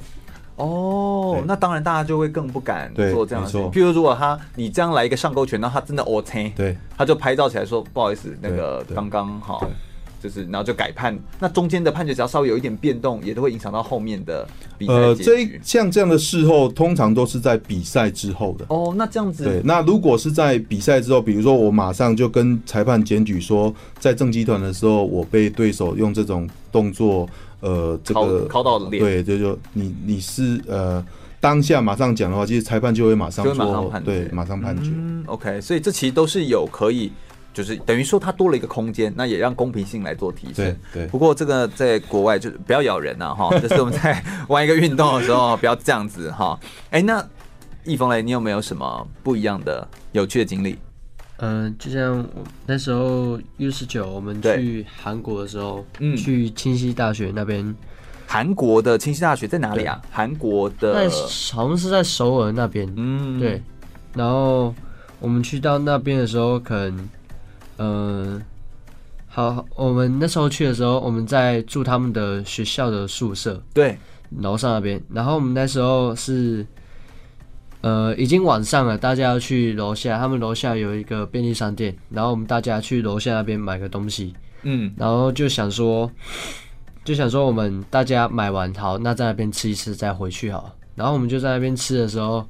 哦，那当然大家就会更不敢做这样的事情。譬如如果他你这样来一个上勾拳，然后他真的 OK，对，他就拍照起来说不好意思，那个刚刚好。就是，然后就改判。那中间的判决只要稍微有一点变动，也都会影响到后面的比赛这像这样的事后，通常都是在比赛之后的。哦，那这样子。对，那如果是在比赛之后，比如说我马上就跟裁判检举说，在正集团的时候，我被对手用这种动作，呃，这个敲到脸。对，就就你你是呃当下马上讲的话，其实裁判就会马上做，马上判决，对，马上判决。嗯，OK，所以这其实都是有可以。就是等于说，它多了一个空间，那也让公平性来做提升。对，不过这个在国外就是不要咬人呐，哈，就是我们在玩一个运动的时候，不要这样子哈。哎，那易峰雷，你有没有什么不一样的有趣的经历？嗯、呃，就像我那时候 U 十九，我们去韩国的时候，嗯，去清溪大学那边。韩国的清溪大学在哪里啊？韩国的，在好像是在首尔那边。嗯，对。然后我们去到那边的时候，可能，嗯、呃，好，我们那时候去的时候，我们在住他们的学校的宿舍，对，楼上那边。然后我们那时候是。呃，已经晚上了，大家要去楼下。他们楼下有一个便利商店，然后我们大家去楼下那边买个东西。嗯，然后就想说，就想说我们大家买完好，那在那边吃一吃再回去好。然后我们就在那边吃的时候，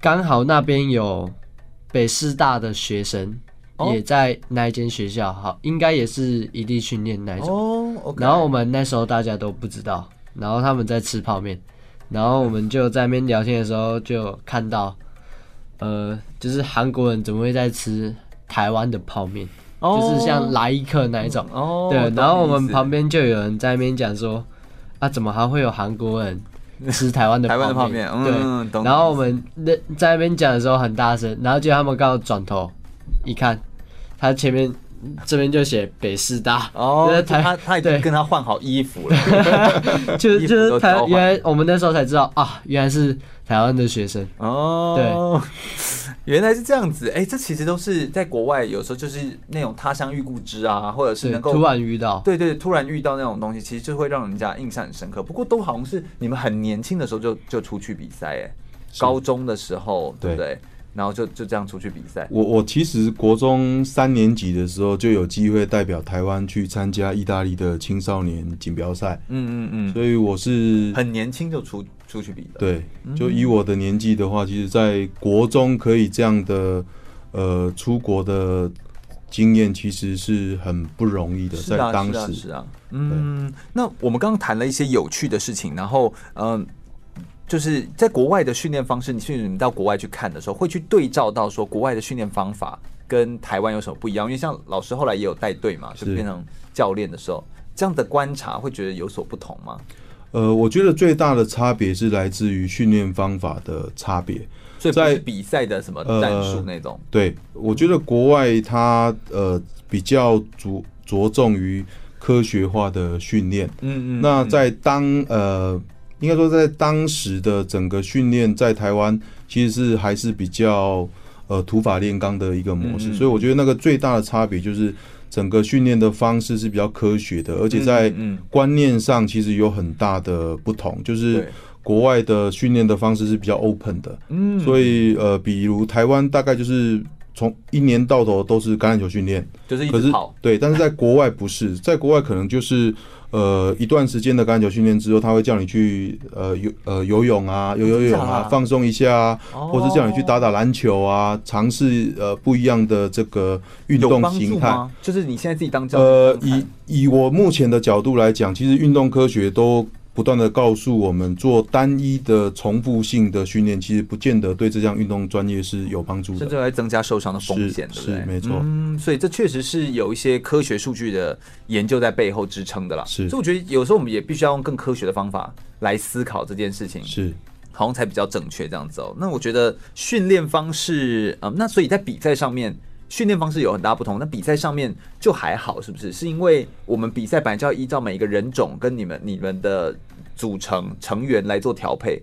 刚好那边有北师大的学生也在那一间学校，好，应该也是异地训练那一种。哦，然后我们那时候大家都不知道，然后他们在吃泡面。然后我们就在那边聊天的时候，就看到，呃，就是韩国人怎么会在吃台湾的泡面，哦、就是像来一客那一种。哦，对。然后我们旁边就有人在那边讲说，啊，怎么还会有韩国人 吃台湾的泡面？嗯、对。然后我们那在那边讲的时候很大声，然后就他们刚好转头一看，他前面。这边就写北师大哦，他他已经跟他换好衣服了，就是就是他原来我们那时候才知道啊，原来是台湾的学生。哦，对，原来是这样子，哎、欸，这其实都是在国外，有时候就是那种他乡遇故知啊，或者是能够突然遇到，对，对对，突然遇到那种东西，其实就会让人家印象很深刻。不过都好像是你们很年轻的时候就就出去比赛，哎，高中的时候，对不对？然后就就这样出去比赛。我我其实国中三年级的时候就有机会代表台湾去参加意大利的青少年锦标赛。嗯嗯嗯。所以我是很年轻就出出去比的。对，就以我的年纪的话，其实，在国中可以这样的呃出国的经验，其实是很不容易的。在当时，是啊，是啊，是啊。嗯，那我们刚刚谈了一些有趣的事情，然后嗯。就是在国外的训练方式，你去你们到国外去看的时候，会去对照到说国外的训练方法跟台湾有什么不一样？因为像老师后来也有带队嘛，就变成教练的时候，这样的观察会觉得有所不同吗？呃，我觉得最大的差别是来自于训练方法的差别，所以在比赛的什么战术那种。对，我觉得国外它呃比较着着重于科学化的训练。嗯嗯。那在当呃。应该说，在当时的整个训练，在台湾其实是还是比较呃土法炼钢的一个模式，嗯。嗯，所以我觉得那个最大的差别就是整个训练的方式是比较科学的，而且在观念上其实有很大的不同，就是国外的训练的方式是比较 open 的，嗯，所以呃，比如台湾大概就是从一年到头都是橄榄球训练，就是一直跑，对，但是在国外不是，在国外可能就是。呃，一段时间的橄榄球训练之后，他会叫你去呃游呃游泳啊，游游泳啊，放松一下啊，或是叫你去打打篮球啊，尝试呃不一样的这个运动形态。就是你现在自己当教练。呃，以以我目前的角度来讲，其实运动科学都。不断的告诉我们，做单一的重复性的训练，其实不见得对这项运动专业是有帮助的，甚至会增加受伤的风险，对不对？是，没错。嗯，所以这确实是有一些科学数据的研究在背后支撑的啦。是，所以我觉得有时候我们也必须要用更科学的方法来思考这件事情，是，好像才比较正确这样子哦。那我觉得训练方式，嗯，那所以在比赛上面。训练方式有很大不同，那比赛上面就还好，是不是？是因为我们比赛本来就要依照每一个人种跟你们你们的组成成员来做调配，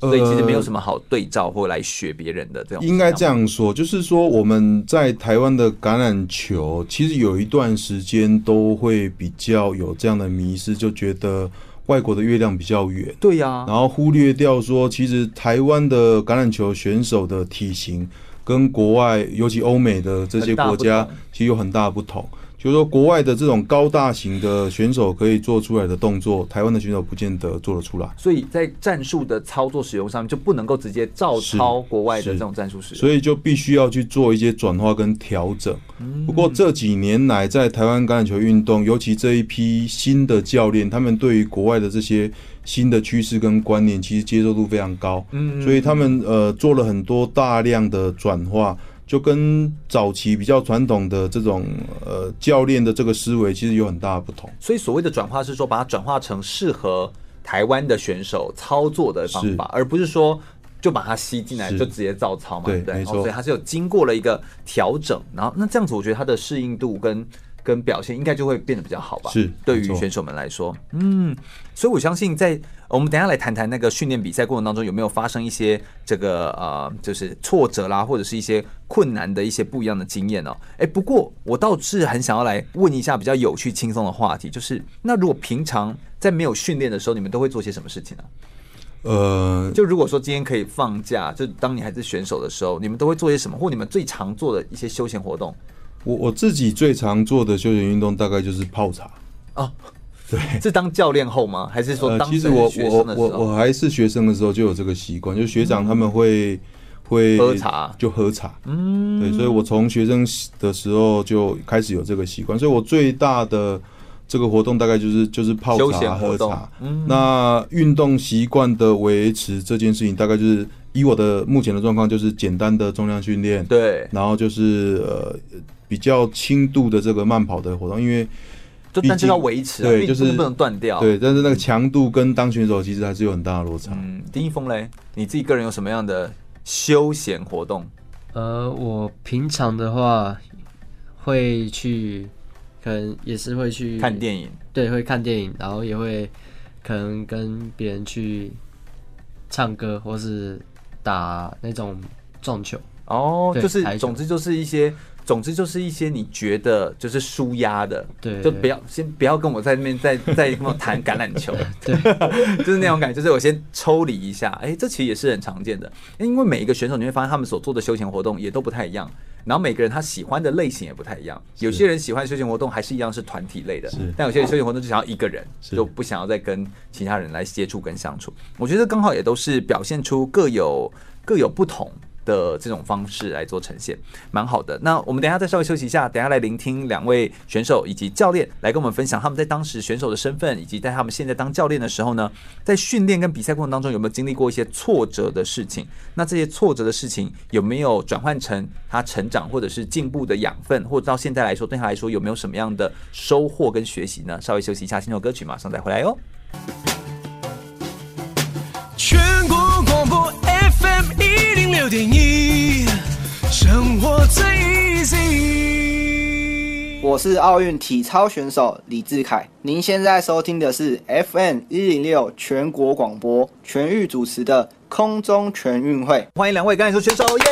所以其实没有什么好对照或来学别人的这种。应该这样说，就是说我们在台湾的橄榄球，其实有一段时间都会比较有这样的迷失，就觉得外国的月亮比较圆。对呀，然后忽略掉说，其实台湾的橄榄球选手的体型。跟国外，尤其欧美的这些国家，其实有很大的不同。就是说，国外的这种高大型的选手可以做出来的动作，台湾的选手不见得做得出来。所以在战术的操作使用上面，就不能够直接照抄国外的这种战术使用。所以就必须要去做一些转化跟调整。不过这几年来，在台湾橄榄球运动，尤其这一批新的教练，他们对于国外的这些新的趋势跟观念，其实接受度非常高。嗯，所以他们呃做了很多大量的转化。就跟早期比较传统的这种呃教练的这个思维其实有很大的不同，所以所谓的转化是说把它转化成适合台湾的选手操作的方法，而不是说就把它吸进来，就直接照抄嘛，对不对？没错，所以它是有经过了一个调整，然后那这样子，我觉得它的适应度跟跟表现应该就会变得比较好吧？是，对于选手们来说，嗯，所以我相信在我们等一下来谈谈那个训练比赛过程当中有没有发生一些这个呃，就是挫折啦，或者是一些困难的一些不一样的经验哦。哎，不过我倒是很想要来问一下比较有趣轻松的话题，就是那如果平常在没有训练的时候，你们都会做些什么事情呢？呃，就如果说今天可以放假，就当你还是选手的时候，你们都会做些什么，或你们最常做的一些休闲活动？我我自己最常做的休闲运动大概就是泡茶哦。对，是当教练后吗？还是说其实我我我我还是学生的时候就有这个习惯，就学长他们会、嗯、会喝茶，就喝茶。嗯，对，所以我从学生的时候就开始有这个习惯，所以我最大的。这个活动大概就是就是泡茶喝茶。嗯，那运动习惯的维持这件事情，大概就是以我的目前的状况，就是简单的重量训练。对，然后就是呃比较轻度的这个慢跑的活动，因为就但是要维持，对，就是不能断掉。对，但是那个强度跟当选手其实还是有很大的落差。嗯，丁一峰嘞，你自己个人有什么样的休闲活动？呃，我平常的话会去。可能也是会去看电影，对，会看电影，然后也会可能跟别人去唱歌，或是打那种撞球。哦，就是总之就是一些。总之就是一些你觉得就是舒压的，对，就不要先不要跟我在那边再再跟我谈橄榄球，对，就是那种感觉，就是我先抽离一下，哎、欸，这其实也是很常见的，因为每一个选手你会发现他们所做的休闲活动也都不太一样，然后每个人他喜欢的类型也不太一样，有些人喜欢休闲活动还是一样是团体类的，但有些人休闲活动就想要一个人，就不想要再跟其他人来接触跟相处，我觉得刚好也都是表现出各有各有不同。的这种方式来做呈现，蛮好的。那我们等一下再稍微休息一下，等一下来聆听两位选手以及教练来跟我们分享他们在当时选手的身份，以及在他们现在当教练的时候呢，在训练跟比赛过程当中有没有经历过一些挫折的事情？那这些挫折的事情有没有转换成他成长或者是进步的养分？或者到现在来说，对他来说有没有什么样的收获跟学习呢？稍微休息一下，听首歌曲，马上再回来哟。全国广播。六点一，生活最 easy。我是奥运体操选手李志凯，您现在收听的是 FM 一零六全国广播全域主持的空中全运会，欢迎两位橄榄球选手，耶！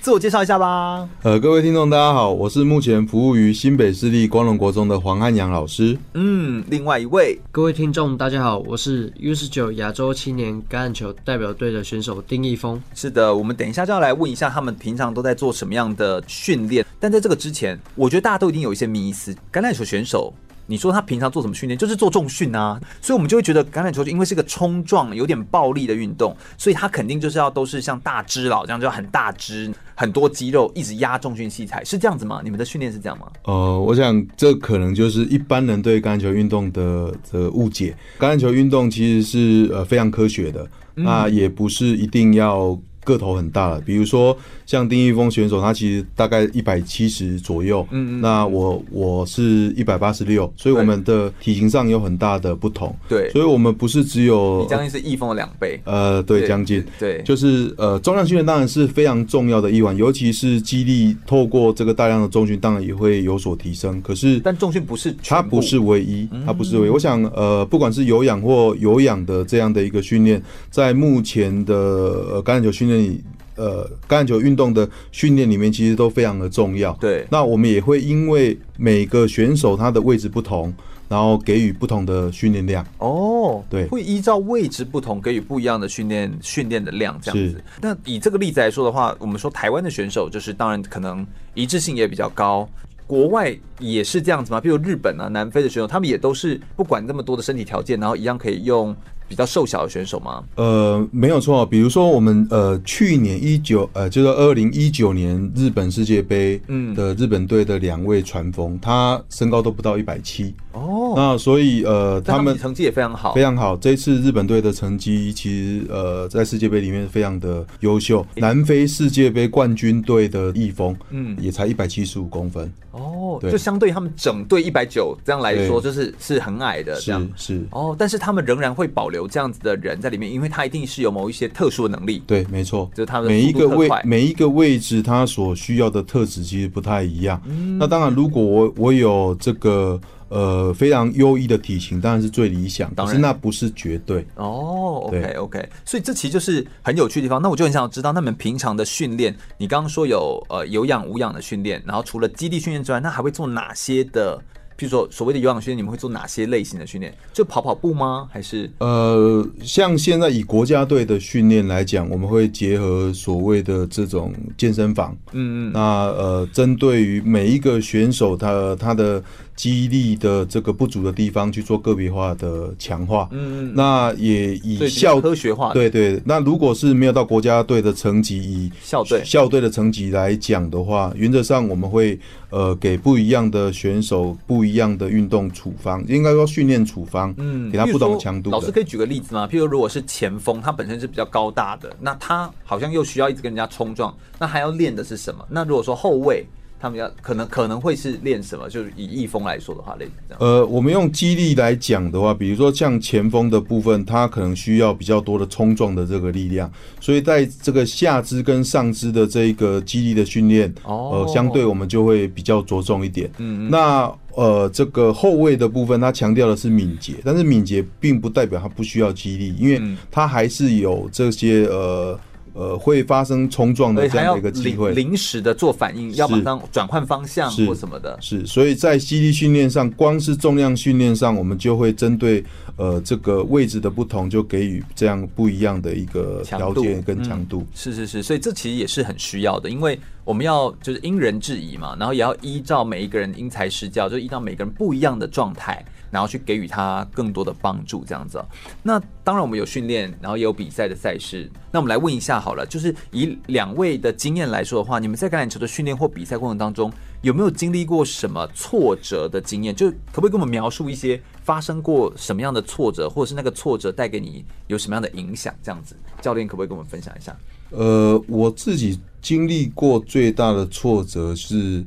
自我介绍一下吧。呃，各位听众，大家好，我是目前服务于新北市立光荣国中的黄汉阳老师。嗯，另外一位，各位听众，大家好，我是 U 十九亚洲青年橄榄球代表队的选手丁义峰。是的，我们等一下就要来问一下他们平常都在做什么样的训练。但在这个之前，我觉得大家都一定有一些迷思，橄榄球选手。你说他平常做什么训练？就是做重训啊，所以我们就会觉得橄榄球就因为是个冲撞、有点暴力的运动，所以他肯定就是要都是像大只佬这样，就很大只、很多肌肉，一直压重训器材，是这样子吗？你们的训练是这样吗？呃，我想这可能就是一般人对橄榄球运动的的误解。橄榄球运动其实是呃非常科学的，那也不是一定要个头很大了，比如说。像丁一峰选手，他其实大概一百七十左右，嗯嗯，那我我是一百八十六，所以我们的体型上有很大的不同，对，所以我们不是只有，你将近是一峰的两倍，呃，对，将近，对，就是呃，重量训练当然是非常重要的一环，尤其是肌力，透过这个大量的重训，当然也会有所提升。可是，但重训不是，它不是唯一，它不是唯一。我想，呃，不管是有氧或有氧的这样的一个训练，在目前的呃橄榄球训练里。呃，橄榄球运动的训练里面其实都非常的重要。对，那我们也会因为每个选手他的位置不同，然后给予不同的训练量。哦，对，会依照位置不同给予不一样的训练训练的量，这样子。那以这个例子来说的话，我们说台湾的选手就是当然可能一致性也比较高，国外也是这样子吗？比如日本啊、南非的选手，他们也都是不管那么多的身体条件，然后一样可以用。比较瘦小的选手吗？呃，没有错。比如说，我们呃去年一九呃，就是二零一九年日本世界杯嗯的日本队的两位传锋，他身高都不到一百七哦。那所以呃，他们成绩也非常好，非常好。这次日本队的成绩其实呃在世界杯里面非常的优秀。南非世界杯冠军队的易峰嗯也才一百七十五公分哦，哦，就相对他们整队一百九这样来说，就是是很矮的这样，是，是哦，但是他们仍然会保留这样子的人在里面，因为他一定是有某一些特殊的能力。对，没错，就是他们每一个位每一个位置，他所需要的特质其实不太一样。嗯、那当然，如果我我有这个。呃，非常优异的体型当然是最理想，但是那不是绝对哦。OK OK，所以这其实就是很有趣的地方。那我就很想知道，那们平常的训练，你刚刚说有呃有氧无氧的训练，然后除了基地训练之外，那还会做哪些的？譬如说，所谓的有氧训练，你们会做哪些类型的训练？就跑跑步吗？还是呃，像现在以国家队的训练来讲，我们会结合所谓的这种健身房。嗯嗯。那呃，针对于每一个选手他，他他的肌力的这个不足的地方去做个别化的强化。嗯嗯。那也以校科学化。对对。那如果是没有到国家队的成绩，以校队校队的成绩来讲的话，原则上我们会呃给不一样的选手不一样的运动处方，应该说训练处方，嗯，给他不同的强度。老师可以举个例子吗？譬如如果是前锋，他本身是比较高大的，那他好像又需要一直跟人家冲撞，那还要练的是什么？那如果说后卫。他们要可能可能会是练什么？就是以翼锋来说的话，类似这样。呃，我们用肌力来讲的话，比如说像前锋的部分，他可能需要比较多的冲撞的这个力量，所以在这个下肢跟上肢的这一个肌力的训练，哦，呃，相对我们就会比较着重一点。嗯，那呃，这个后卫的部分，他强调的是敏捷，但是敏捷并不代表他不需要激励，因为他还是有这些呃。呃，会发生冲撞的这样的一个机会，临时的做反应，要马上转换方向或什么的。是，所以在肌力训练上，光是重量训练上，我们就会针对呃这个位置的不同，就给予这样不一样的一个条件跟强度。是是是，所以这其实也是很需要的，因为我们要就是因人制宜嘛，然后也要依照每一个人因材施教，就依照每个人不一样的状态。然后去给予他更多的帮助，这样子。那当然，我们有训练，然后也有比赛的赛事。那我们来问一下好了，就是以两位的经验来说的话，你们在橄榄球的训练或比赛过程当中，有没有经历过什么挫折的经验？就可不可以跟我们描述一些发生过什么样的挫折，或者是那个挫折带给你有什么样的影响？这样子，教练可不可以跟我们分享一下？呃，我自己经历过最大的挫折是。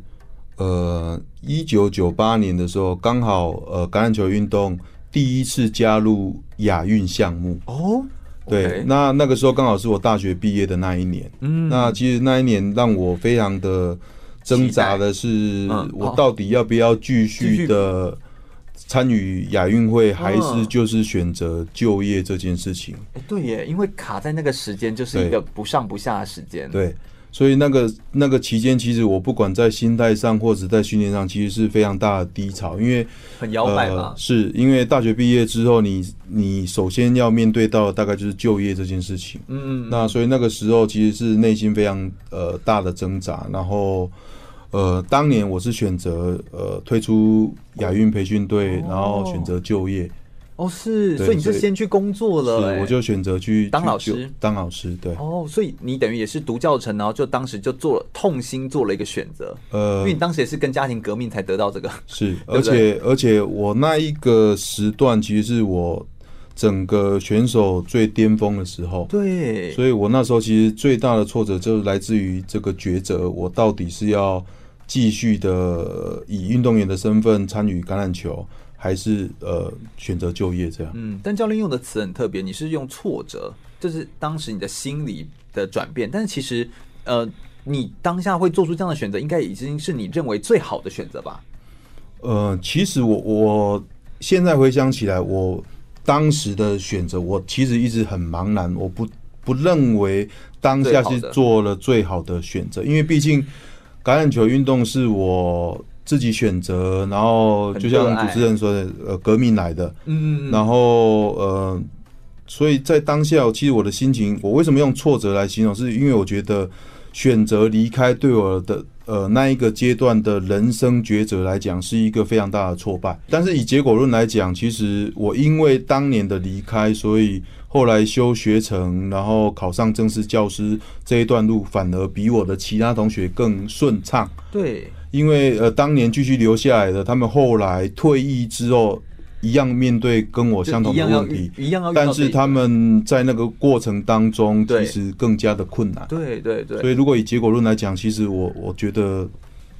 呃，一九九八年的时候，刚好呃橄榄球运动第一次加入亚运项目哦。对.那那个时候刚好是我大学毕业的那一年。嗯，那其实那一年让我非常的挣扎的是，我到底要不要继续的参与亚运会，还是就是选择就业这件事情？哎，对耶，因为卡在那个时间就是一个不上不下的时间。对。所以那个那个期间，其实我不管在心态上或者在训练上，其实是非常大的低潮，因为很摇摆嘛。是因为大学毕业之后你，你你首先要面对到大概就是就业这件事情。嗯嗯。那所以那个时候其实是内心非常呃大的挣扎，然后呃当年我是选择呃退出亚运培训队，然后选择就业。哦，是，所以你就先去工作了。欸，是，我就选择去当老师，当老师，对。哦，所以你等于也是读教程，然后就当时就做了痛心做了一个选择，呃，因为你当时也是跟家庭革命才得到这个，是，而且而且我那一个时段其实是我整个选手最巅峰的时候，对，所以我那时候其实最大的挫折就是来自于这个抉择，我到底是要继续的以运动员的身份参与橄榄球。还是呃选择就业这样。嗯，但教练用的词很特别，你是用挫折，就是当时你的心理的转变。但是其实呃，你当下会做出这样的选择，应该已经是你认为最好的选择吧？呃，其实我我现在回想起来，我当时的选择，我其实一直很茫然，我不不认为当下是做了最好的选择，因为毕竟橄榄球运动是我。自己选择，然后就像主持人说的，呃，革命来的，嗯，然后呃，所以在当下，其实我的心情，我为什么用挫折来形容？是因为我觉得选择离开对我的呃那一个阶段的人生抉择来讲，是一个非常大的挫败。但是以结果论来讲，其实我因为当年的离开，所以后来修学成，然后考上正式教师这一段路，反而比我的其他同学更顺畅。对。因为呃，当年继续留下来的，他们后来退役之后，一样面对跟我相同的问题，一样，但是他们在那个过程当中，其实更加的困难。对对对。所以，如果以结果论来讲，其实我我觉得，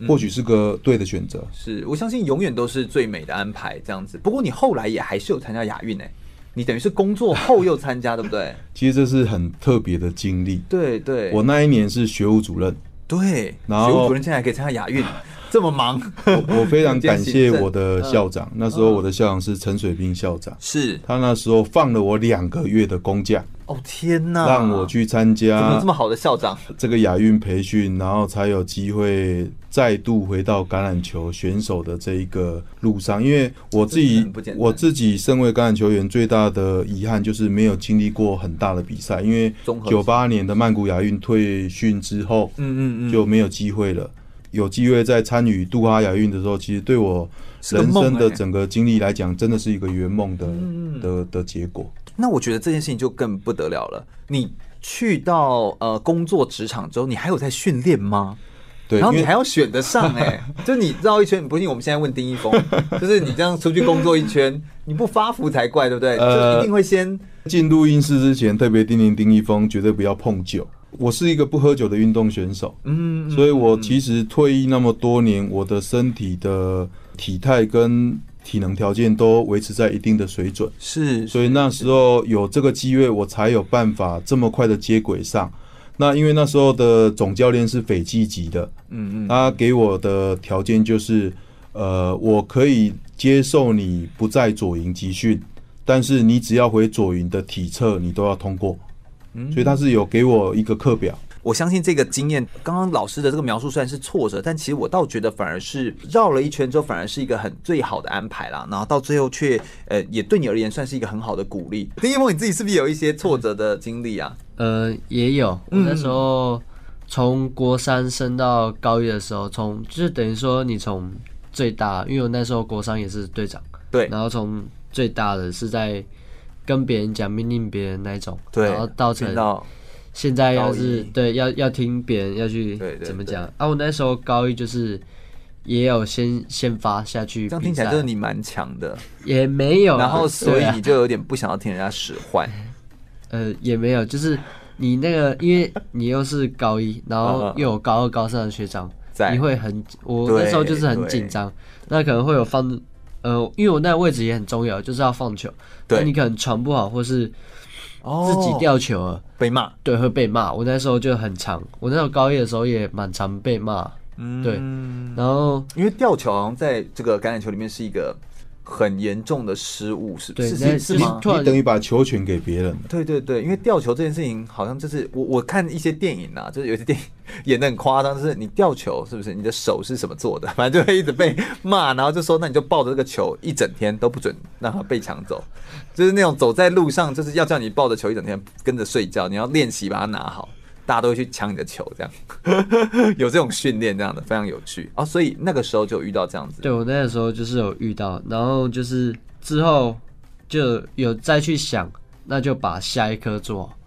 或许是个对的选择。是我相信永远都是最美的安排这样子。不过你后来也还是有参加亚运诶，你等于是工作后又参加，对不对？其实这是很特别的经历。对对，我那一年是学务主任。对，然后学务主任现在还可以参加亚运。这么忙，我我非常 感谢我的校长。那时候我的校长是陈水兵校长，是他那时候放了我两个月的公假。哦天哪！让我去参加，怎么这么好的校长？这个亚运培训，然后才有机会再度回到橄榄球选手的这一个路上。因为我自己，我自己身为橄榄球员，最大的遗憾就是没有经历过很大的比赛。因为九八年的曼谷亚运退训之后，嗯嗯嗯，就没有机会了。有机会在参与杜哈亚运的时候，其实对我人生的整个经历来讲，真的是一个圆梦的的的结果。那我觉得这件事情就更不得了了。你去到呃工作职场之后，你还有在训练吗？对，然后你还要选得上哎、欸，就你绕一圈，不信我们现在问丁一峰，就是你这样出去工作一圈，你不发福才怪，对不对？呃、就一定会先进录音室之前，特别叮咛丁一峰，绝对不要碰酒。我是一个不喝酒的运动选手，嗯，所以我其实退役那么多年，我的身体的体态跟体能条件都维持在一定的水准，是，所以那时候有这个机会，我才有办法这么快的接轨上。那因为那时候的总教练是斐济籍的，嗯嗯，他给我的条件就是，呃，我可以接受你不在左营集训，但是你只要回左营的体测，你都要通过。所以他是有给我一个课表，我相信这个经验，刚刚老师的这个描述虽然是挫折，但其实我倒觉得反而是绕了一圈之后，反而是一个很最好的安排啦。然后到最后却呃，也对你而言算是一个很好的鼓励。丁一峰，你自己是不是有一些挫折的经历啊？呃，也有。我那时候从国三升到高一的时候，从就是等于说你从最大，因为我那时候国三也是队长，对，然后从最大的是在。跟别人讲命令别人那种，对，然后到成现在要是对要要听别人要去怎么讲。啊？我那时候高一就是也有先先发下去，这样听起来就是你蛮强的，也没有，然后所以你就有点不想要听人家使唤，呃，也没有，就是你那个，因为你又是高一，然后又有高二高三的学长，你会很，我那时候就是很紧张，那可能会有放。呃，因为我那个位置也很重要，就是要放球。对，那你可能传不好，或是自己掉球了，哦、被骂。对，会被骂。我那时候就很常，我那时候高一的时候也蛮常被骂。嗯，对。然后，因为吊球好像在这个橄榄球里面是一个。很严重的失误，是不是？是是吗？你等于把球权给别人。对对对，因为吊球这件事情，好像就是我我看一些电影啊，就是有些电影 演的很夸张，就是你吊球是不是？你的手是什么做的？反正就会一直被骂，然后就说那你就抱着这个球一整天都不准让它被抢走，就是那种走在路上就是要叫你抱着球一整天跟着睡觉，你要练习把它拿好。大家都会去抢你的球，这样 有这种训练，这样的非常有趣哦。所以那个时候就遇到这样子。对，我那个时候就是有遇到，然后就是之后就有再去想，那就把下一颗做好。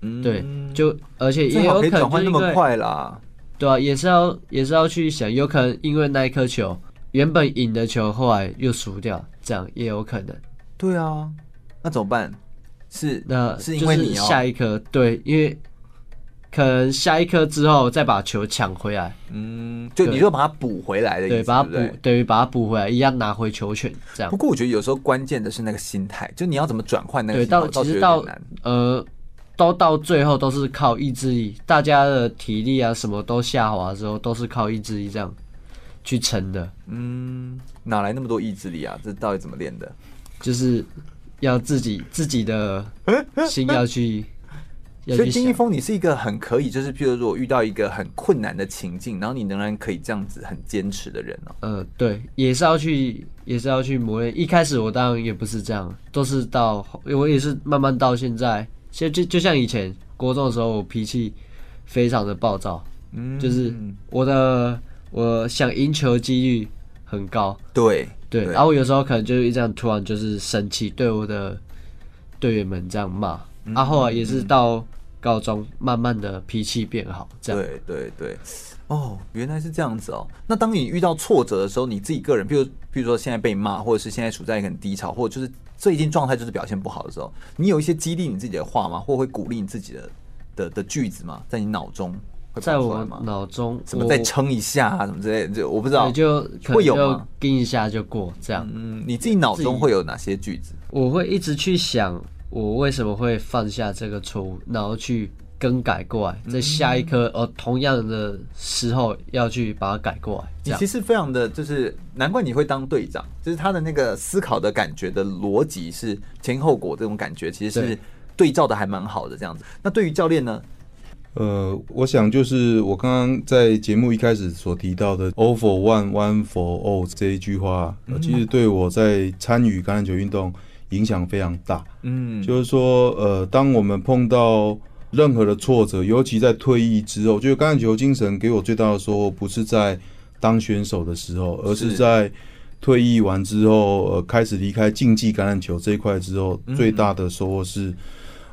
嗯，对，就而且也有可能转换那么快啦。对啊，也是要也是要去想，有可能因为那一颗球原本赢的球，后来又输掉，这样也有可能。对啊，那怎么办？是那是因为你下一颗对，因为。可能下一颗之后再把球抢回来，嗯，就你就把它补回来的意思，对，把它补，等于把它补回来，一样拿回球权，这样。不过我觉得有时候关键的是那个心态，就你要怎么转换那个心态。对，到其实到呃，都到最后都是靠意志力，大家的体力啊什么都下滑的时候，都是靠意志力这样去撑的。嗯，哪来那么多意志力啊？这到底怎么练的？就是要自己自己的心要去。所以丁一峰，你是一个很可以，就是譬如说我遇到一个很困难的情境，然后你仍然可以这样子很坚持的人哦。呃，对，也是要去，也是要去磨练。一开始我当然也不是这样，都是到我也是慢慢到现在，其实就就像以前国中的时候，我脾气非常的暴躁，嗯，就是我的我想赢球几率很高，对对，然后我有时候可能就是这样突然就是生气，对我的队员们这样骂。啊，后来也是到高中，慢慢的脾气变好，这样。对对对，哦，原来是这样子哦。那当你遇到挫折的时候，你自己个人，比如比如说现在被骂，或者是现在处在一个很低潮，或者就是最近状态就是表现不好的时候，你有一些激励你自己的话吗？或会鼓励你自己的的的句子吗？在你脑中？在我脑中，什么再撑一下啊，什么之类的，就我不知道，就会有吗？盯一下就过这样。嗯，你自己脑中会有哪些句子？我会一直去想，我为什么会犯下这个错误，然后去更改过来，在下一颗哦同样的时候要去把它改过来。你其实非常的就是，难怪你会当队长，就是他的那个思考的感觉的逻辑是前因后果这种感觉，其实是对照的还蛮好的这样子。那对于教练呢？呃，我想就是我刚刚在节目一开始所提到的 “all for one, one for all” 这一句话，其实对我在参与橄榄球运动影响非常大。嗯，就是说，呃，当我们碰到任何的挫折，尤其在退役之后，就是橄榄球精神给我最大的收获，不是在当选手的时候，而是在退役完之后，呃，开始离开竞技橄榄球这一块之后，最大的收获是。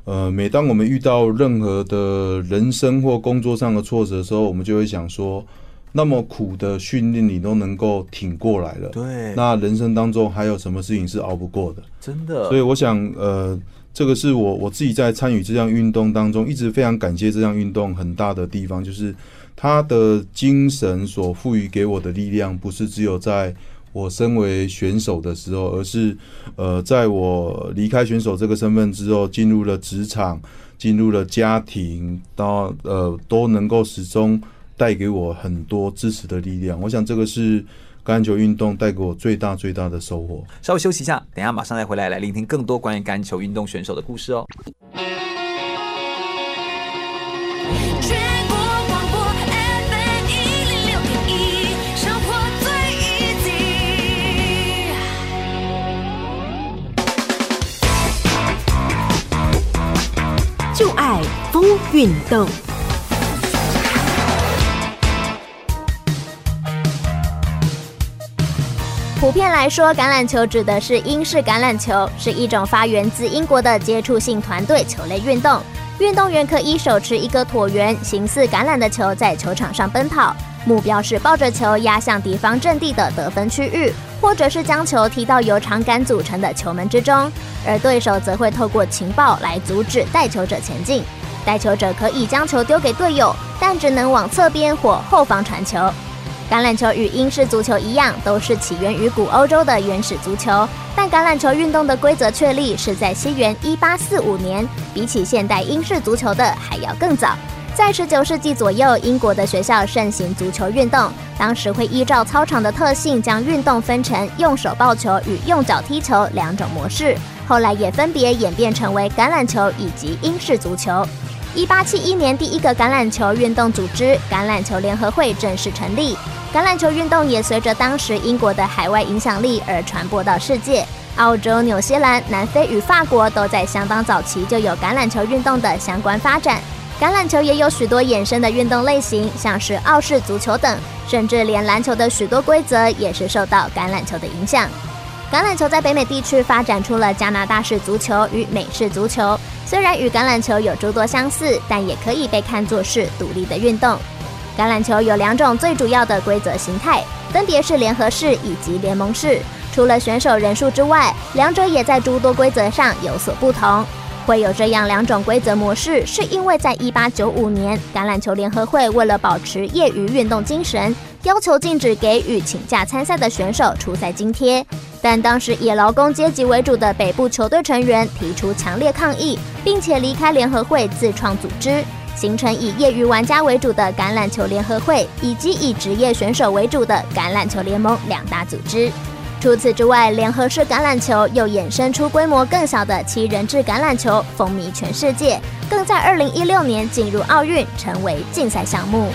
呃，每当我们遇到任何的人生或工作上的挫折的时候，我们就会想说，那么苦的训练你都能够挺过来了，对，那人生当中还有什么事情是熬不过的？真的。所以我想，呃，这个是我我自己在参与这项运动当中，一直非常感谢这项运动很大的地方，就是他的精神所赋予给我的力量，不是只有在。我身为选手的时候，而是呃，在我离开选手这个身份之后，进入了职场，进入了家庭，到呃都能够始终带给我很多支持的力量。我想这个是橄榄球运动带给我最大最大的收获。稍微休息一下，等一下马上再回来，来聆听更多关于橄榄球运动选手的故事哦。运动。普遍来说，橄榄球指的是英式橄榄球，是一种发源自英国的接触性团队球类运动。运动员可以手持一个椭圆形似橄榄的球，在球场上奔跑，目标是抱着球压向敌方阵地的得分区域，或者是将球踢到由长杆组成的球门之中，而对手则会透过情报来阻止带球者前进。带球者可以将球丢给队友，但只能往侧边或后方传球。橄榄球与英式足球一样，都是起源于古欧洲的原始足球。但橄榄球运动的规则确立是在西元一八四五年，比起现代英式足球的还要更早。在十九世纪左右，英国的学校盛行足球运动，当时会依照操场的特性，将运动分成用手抱球与用脚踢球两种模式。后来也分别演变成为橄榄球以及英式足球。一八七一年，第一个橄榄球运动组织——橄榄球联合会正式成立。橄榄球运动也随着当时英国的海外影响力而传播到世界。澳洲、纽西兰、南非与法国都在相当早期就有橄榄球运动的相关发展。橄榄球也有许多衍生的运动类型，像是澳式足球等，甚至连篮球的许多规则也是受到橄榄球的影响。橄榄球在北美地区发展出了加拿大式足球与美式足球。虽然与橄榄球有诸多相似，但也可以被看作是独立的运动。橄榄球有两种最主要的规则形态，分别是联合式以及联盟式。除了选手人数之外，两者也在诸多规则上有所不同。会有这样两种规则模式，是因为在一八九五年，橄榄球联合会为了保持业余运动精神，要求禁止给予请假参赛的选手出赛津贴。但当时以劳工阶级为主的北部球队成员提出强烈抗议，并且离开联合会自创组织，形成以业余玩家为主的橄榄球联合会，以及以职业选手为主的橄榄球联盟两大组织。除此之外，联合式橄榄球又衍生出规模更小的七人制橄榄球，风靡全世界，更在二零一六年进入奥运，成为竞赛项目。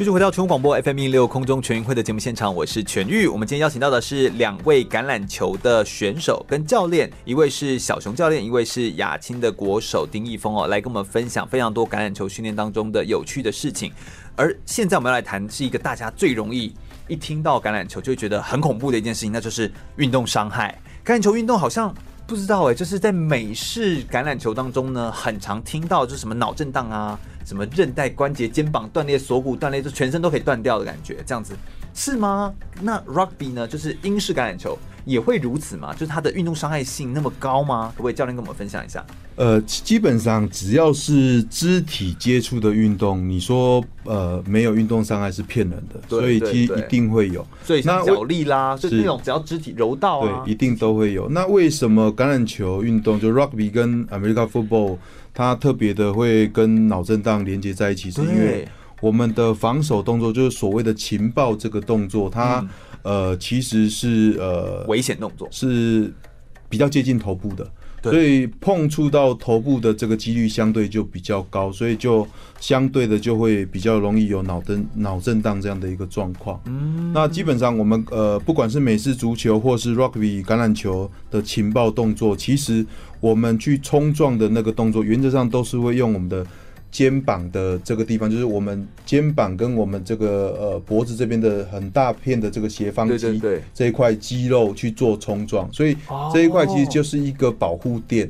继续回到全国广播 FM 一六空中全运会的节目现场，我是全玉。我们今天邀请到的是两位橄榄球的选手跟教练，一位是小熊教练，一位是亚青的国手丁义峰哦，来跟我们分享非常多橄榄球训练当中的有趣的事情。而现在我们要来谈是一个大家最容易一听到橄榄球就会觉得很恐怖的一件事情，那就是运动伤害。橄榄球运动好像不知道哎，就是在美式橄榄球当中呢，很常听到就是什么脑震荡啊。什么韧带、关节、肩膀断裂、锁骨断裂，就全身都可以断掉的感觉，这样子是吗？那 rugby 呢？就是英式橄榄球也会如此吗？就是它的运动伤害性那么高吗？各位教练跟我们分享一下。呃，基本上只要是肢体接触的运动，你说呃没有运动伤害是骗人的，所以其实一定会有。所以像脚力啦，就是那种只要肢体柔道啊，对，一定都会有。那为什么橄榄球运动就 Rugby 跟 American Football 它特别的会跟脑震荡连接在一起？是因为我们的防守动作就是所谓的情报这个动作，它、嗯、呃其实是呃危险动作，是比较接近头部的，所以碰触到头部的这个几率相对就比较高，所以就相对的就会比较容易有脑震脑震荡这样的一个状况。嗯，那基本上我们呃不管是美式足球或是 Rugby 橄榄球的情报动作，其实我们去冲撞的那个动作，原则上都是会用我们的。肩膀的这个地方，就是我们肩膀跟我们这个呃脖子这边的很大片的这个斜方肌，这一块肌肉去做冲撞，所以这一块其实就是一个保护垫，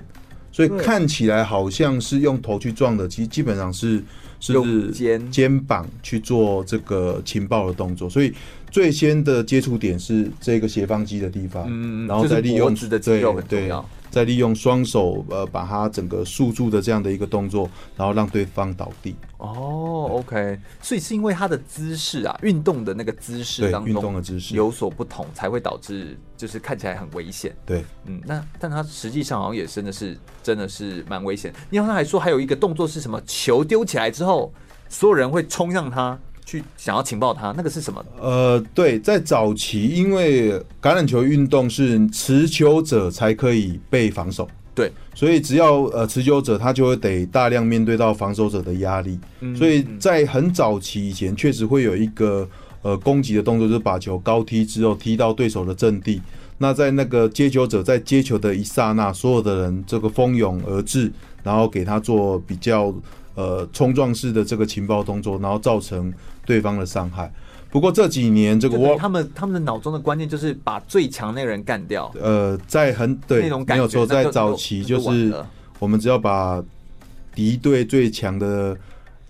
所以看起来好像是用头去撞的，其实基本上是是肩。肩膀去做这个情报的动作，所以最先的接触点是这个斜方肌的地方，嗯，然后再利用的肌肉很重要。再利用双手呃把它整个束住的这样的一个动作，然后让对方倒地。哦，OK，所以是因为他的姿势啊，运动的那个姿势当中，运动的姿势有所不同，才会导致就是看起来很危险。对，嗯，那但他实际上好像也真的是真的是蛮危险。你好像还说还有一个动作是什么？球丢起来之后，所有人会冲向他。去想要情报他，那个是什么？呃，对，在早期，因为橄榄球运动是持球者才可以被防守，对，所以只要呃持球者他就会得大量面对到防守者的压力，嗯，所以在很早期以前，确实会有一个呃攻击的动作，就是把球高踢之后踢到对手的阵地，那在那个接球者在接球的一刹那，所有的人这个蜂拥而至，然后给他做比较呃冲撞式的这个情报动作，然后造成。对方的伤害，不过这几年这个我他们他们的脑中的观念就是把最强那个人干掉。呃，在很对那种感觉没有错，在早期就是我们只要把敌对最强的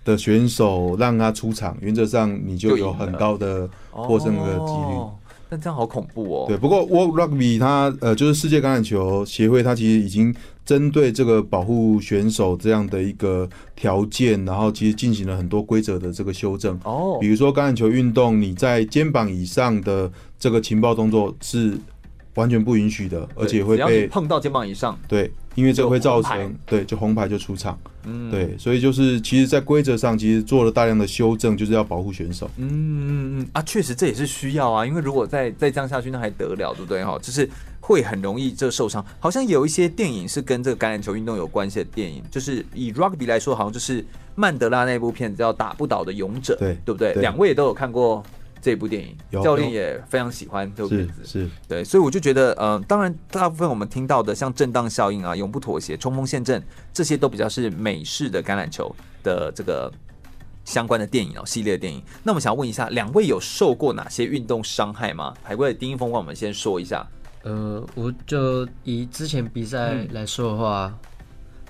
的选手让他出场，原则上你就有很高的获胜的几率。哦但这样好恐怖哦！对，不过 World Rugby 它呃，就是世界橄榄球协会，它其实已经针对这个保护选手这样的一个条件，然后其实进行了很多规则的这个修正。哦，比如说橄榄球运动，你在肩膀以上的这个情报动作是完全不允许的，而且会被碰到肩膀以上。对，因为这会造成对，就红牌就出场。嗯，对，所以就是其实，在规则上其实做了大量的修正，就是要保护选手。嗯嗯嗯啊，确实这也是需要啊，因为如果再再这样下去，那还得了，对不对？哈，就是会很容易这受伤。好像有一些电影是跟这个橄榄球运动有关系的电影，就是以 Rugby 来说，好像就是曼德拉那部片子叫《打不倒的勇者》，对对不对？两位也都有看过。这部电影，教练也非常喜欢这部片子，是，是对，所以我就觉得，嗯、呃，当然，大部分我们听到的像震荡效应啊、永不妥协、冲锋陷阵，这些都比较是美式的橄榄球的这个相关的电影哦，系列的电影。那我们想问一下，两位有受过哪些运动伤害吗？海龟的丁一峰，我们先说一下。呃，我就以之前比赛来说的话，嗯、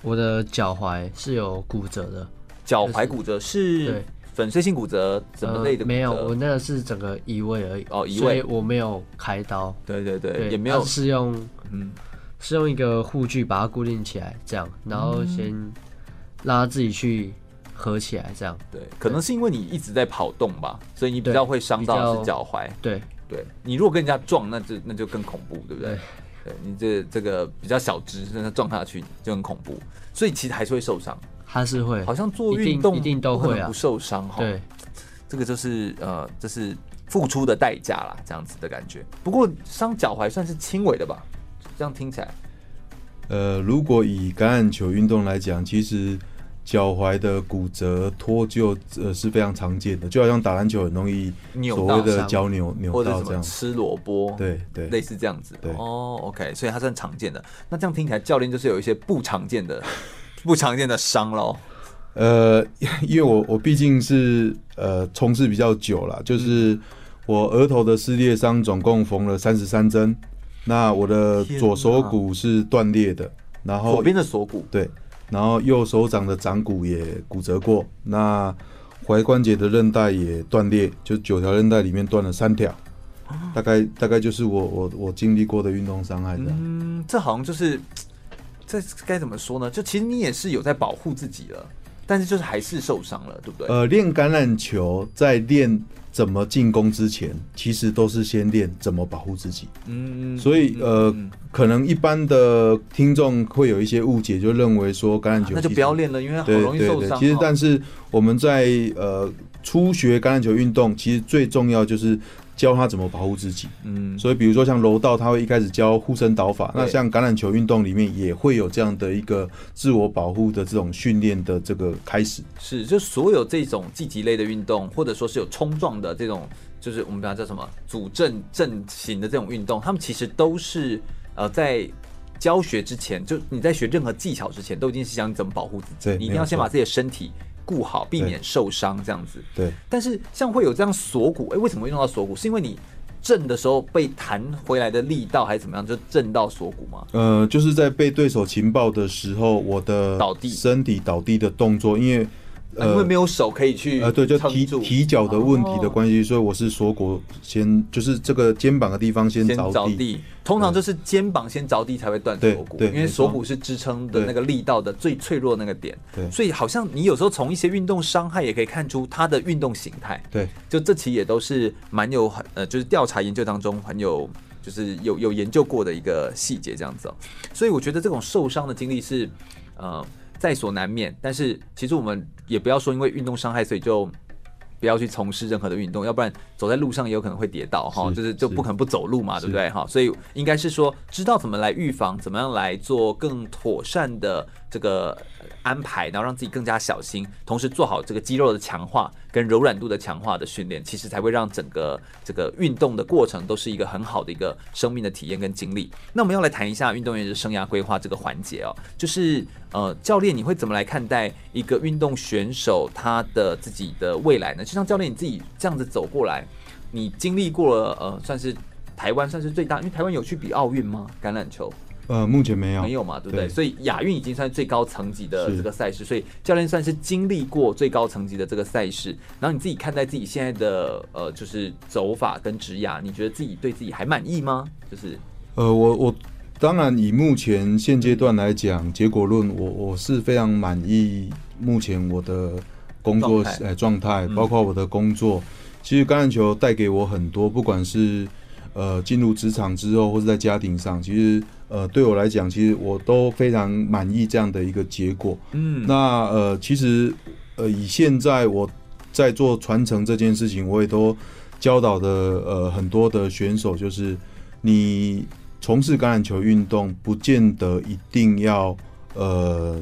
我的脚踝是有骨折的，脚踝骨折是、就是、对。粉碎性骨折什么类的、呃？没有，我那个是整个移位而已。哦，移位，所以我没有开刀。对对对，对也没有。是用，嗯，是用一个护具把它固定起来，这样，然后先让它自己去合起来，这样。对，可能是因为你一直在跑动吧，所以你比较会伤到是脚踝。对对，你如果跟人家撞，那就那就更恐怖，对不对？对，对你这这个比较小只，让它撞下去就很恐怖，所以其实还是会受伤。他是会，好像做运动一定都会不受伤哈。对，这个就是呃，这是付出的代价啦，这样子的感觉。不过伤脚踝算是轻微的吧？这样听起来。呃，如果以橄榄球运动来讲，其实脚踝的骨折脱臼呃是非常常见的，就好像打篮球很容易所谓的脚扭扭到这样，吃萝卜，对对，类似这样子。对哦，OK，所以它是很常见的。那这样听起来，教练就是有一些不常见的。不常见的伤喽，呃，因为我我毕竟是呃从事比较久了，就是我额头的撕裂伤总共缝了三十三针，那我的左手骨是断裂的，然后左边的锁骨？对，然后右手掌的掌骨也骨折过，那踝关节的韧带也断裂，就九条韧带里面断了三条，大概大概就是我我我经历过的运动伤害的。嗯，这好像就是这该怎么说呢？就其实你也是有在保护自己了，但是就是还是受伤了，对不对？呃，练橄榄球在练怎么进攻之前，其实都是先练怎么保护自己。嗯，所以呃，可能一般的听众会有一些误解，就认为说橄榄球、啊、那就不要练了，因为好容易受伤。其实，但是我们在呃初学橄榄球运动，其实最重要就是。教他怎么保护自己，嗯，所以比如说像柔道，他会一开始教护身导法。那像橄榄球运动里面也会有这样的一个自我保护的这种训练的这个开始。是，就所有这种积极类的运动，或者说是有冲撞的这种，就是我们把它叫什么主阵阵型的这种运动，他们其实都是呃在教学之前，就你在学任何技巧之前，都已经是想你怎么保护自己，你一定要先把自己的身体。顾好，避免受伤，这样子。对。但是像会有这样锁骨，哎、欸，为什么会用到锁骨？是因为你震的时候被弹回来的力道，还是怎么样，就震到锁骨吗？呃，就是在被对手情报的时候，我的倒地、身体倒地的动作，因为。呃，因为没有手可以去呃，对，就提提脚的问题的关系，所以我是锁骨先，就是这个肩膀的地方先着地，地。通常就是肩膀先着地才会断锁骨，因为锁骨是支撑的那个力道的最脆弱的那个点。对，所以好像你有时候从一些运动伤害也可以看出它的运动形态。对，就这期也都是蛮有很呃，就是调查研究当中很有就是有有研究过的一个细节这样子哦。所以我觉得这种受伤的经历是呃。在所难免，但是其实我们也不要说因为运动伤害，所以就不要去从事任何的运动，要不然走在路上也有可能会跌倒哈，就是就不可能不走路嘛，对不对哈？所以应该是说知道怎么来预防，怎么样来做更妥善的这个。安排，然后让自己更加小心，同时做好这个肌肉的强化跟柔软度的强化的训练，其实才会让整个这个运动的过程都是一个很好的一个生命的体验跟经历。那我们要来谈一下运动员的生涯规划这个环节哦，就是呃，教练你会怎么来看待一个运动选手他的自己的未来呢？就像教练你自己这样子走过来，你经历过了呃，算是台湾算是最大，因为台湾有去比奥运吗？橄榄球？呃，目前没有，没有嘛，对不对？对，所以亚运已经算最高层级的这个赛事，所以教练算是经历过最高层级的这个赛事。然后你自己看待自己现在的呃，就是走法跟职涯，你觉得自己对自己还满意吗？就是呃，我我当然以目前现阶段来讲，结果论，我我是非常满意目前我的工作呃状态，包括我的工作。嗯、其实橄榄球带给我很多，不管是呃进入职场之后，或是在家庭上，其实。呃，对我来讲，其实我都非常满意这样的一个结果。嗯，那呃，其实呃，以现在我在做传承这件事情，我也都教导的呃很多的选手，就是你从事橄榄球运动，不见得一定要呃。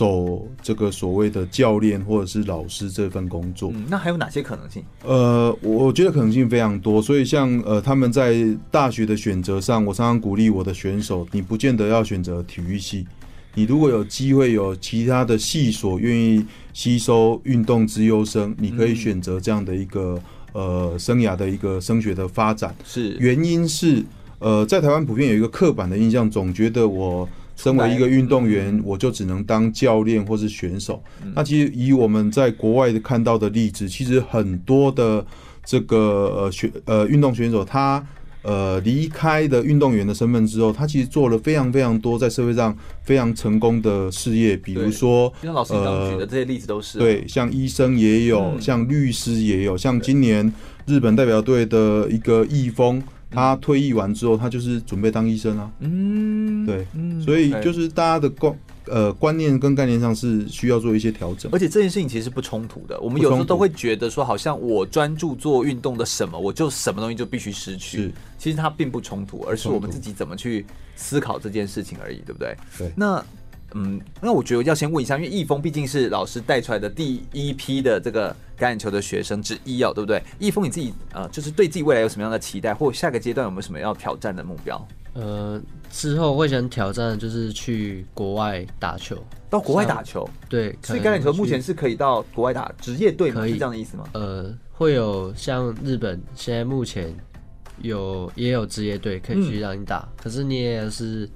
走这个所谓的教练或者是老师这份工作，嗯，那还有哪些可能性？呃，我觉得可能性非常多。所以像呃他们在大学的选择上，我常常鼓励我的选手，你不见得要选择体育系，你如果有机会有其他的系所愿意吸收运动之优生，你可以选择这样的一个呃生涯的一个升学的发展。是，原因是呃在台湾普遍有一个刻板的印象，总觉得我。身为一个运动员，我就只能当教练或是选手。那其实以我们在国外看到的例子，其实很多的这个呃选呃运动选手，他呃离开的运动员的身份之后，他其实做了非常非常多在社会上非常成功的事业。比如说，像老师刚举的这些例子都是对，像医生也有，像律师也有，像今年日本代表队的一个易峰。他退役完之后，他就是准备当医生啊。嗯，对，嗯，所以就是大家的观呃观念跟概念上是需要做一些调整。而且这件事情其实不冲突的。我们有时候都会觉得说，好像我专注做运动的什么，我就什么东西就必须失去。是，其实它并不冲突，而是我们自己怎么去思考这件事情而已，对不对？对。那。嗯，那我觉得要先问一下，因为易峰毕竟是老师带出来的第一批的这个橄榄球的学生之一哦，对不对？易峰你自己呃，就是对自己未来有什么样的期待，或下个阶段有没有什么要挑战的目标？呃，之后会想挑战就是去国外打球，到国外打球。对，所以橄榄球目前是可以到国外打职业队吗？可以是这样的意思吗？呃，会有像日本现在目前有也有职业队可以去让你打，嗯、可是你也是。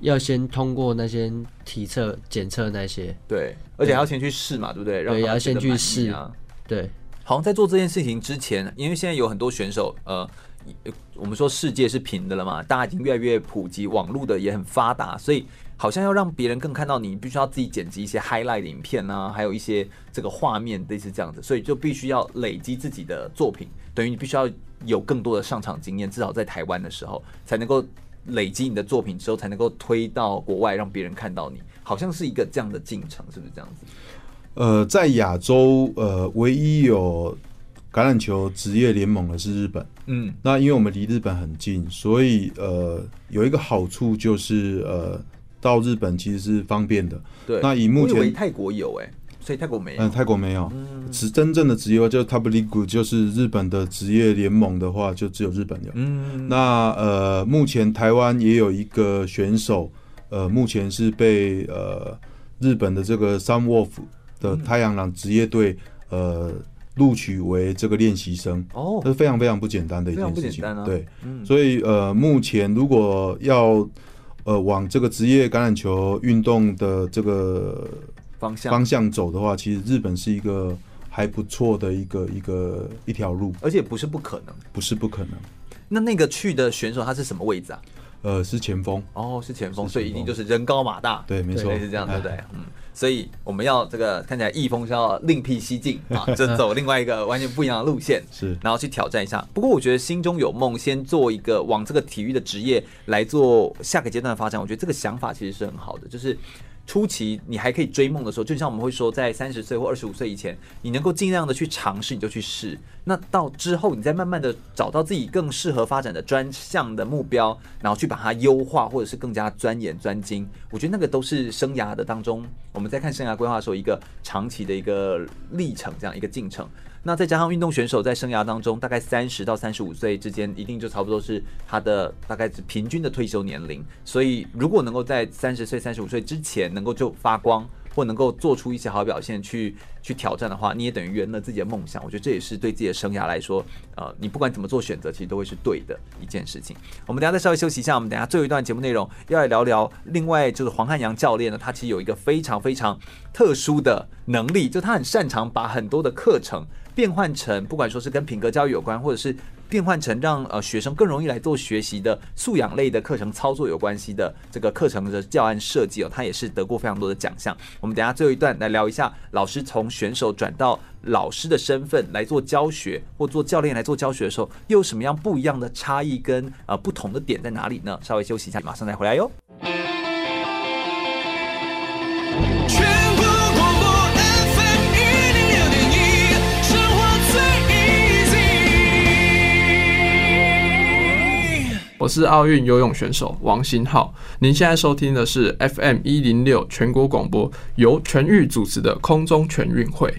要先通过那些体测、检测那些，对，而且还要先去试嘛，对不对？对，要先去试啊。对，好像在做这件事情之前，因为现在有很多选手，呃，我们说世界是平的了嘛，大家已经越来越普及，网络的也很发达，所以好像要让别人更看到你，必须要自己剪辑一些 highlight 的影片啊，还有一些这个画面类似这样子，所以就必须要累积自己的作品，等于你必须要有更多的上场经验，至少在台湾的时候才能够累积你的作品之后，才能够推到国外，让别人看到你，好像是一个这样的进程，是不是这样子？呃，在亚洲，呃，唯一有橄榄球职业联盟的是日本。嗯，那因为我们离日本很近，所以呃，有一个好处就是呃，到日本其实是方便的。对，那以目前泰国有哎、欸，所以泰国没有。嗯，泰国没有。是、嗯、真正的职业就 Top League 就是日本的职业联盟的话，就只有日本有。嗯，那呃，目前台湾也有一个选手，呃，目前是被呃日本的这个 Sunwolf 的太阳狼职业队，呃，录取为这个练习生哦，这是非常非常不简单的一件事情。啊、对，嗯、所以呃，目前如果要呃往这个职业橄榄球运动的这个方向方向走的话，其实日本是一个还不错的一个一个一条路，而且不是不可能，不是不可能。那那个去的选手他是什么位置啊？呃，是前锋哦，是前锋，所以一定就是人高马大，对，没错，是这样，对不对？嗯。所以我们要这个看起来易峰是要另辟蹊径 啊，就走另外一个完全不一样的路线，是，然后去挑战一下。不过我觉得心中有梦，先做一个往这个体育的职业来做下个阶段的发展，我觉得这个想法其实是很好的，就是。初期你还可以追梦的时候，就像我们会说，在三十岁或二十五岁以前，你能够尽量的去尝试，你就去试。那到之后，你再慢慢的找到自己更适合发展的专项的目标，然后去把它优化，或者是更加钻研专精。我觉得那个都是生涯的当中，我们在看生涯规划的时候，一个长期的一个历程，这样一个进程。那再加上运动选手在生涯当中，大概三十到三十五岁之间，一定就差不多是他的大概是平均的退休年龄。所以，如果能够在三十岁、三十五岁之前能够就发光，或能够做出一些好表现去去挑战的话，你也等于圆了自己的梦想。我觉得这也是对自己的生涯来说，呃，你不管怎么做选择，其实都会是对的一件事情。我们等下再稍微休息一下，我们等下最后一段节目内容要来聊聊。另外就是黄汉阳教练呢，他其实有一个非常非常特殊的能力，就他很擅长把很多的课程变换成，不管说是跟品格教育有关，或者是。变换成让呃学生更容易来做学习的素养类的课程操作有关系的这个课程的教案设计哦，他也是得过非常多的奖项。我们等下最后一段来聊一下，老师从选手转到老师的身份来做教学，或做教练来做教学的时候，又有什么样不一样的差异跟呃不同的点在哪里呢？稍微休息一下，马上再回来哟。我是奥运游泳选手王新浩，您现在收听的是 FM 一零六全国广播，由全域主持的空中全运会。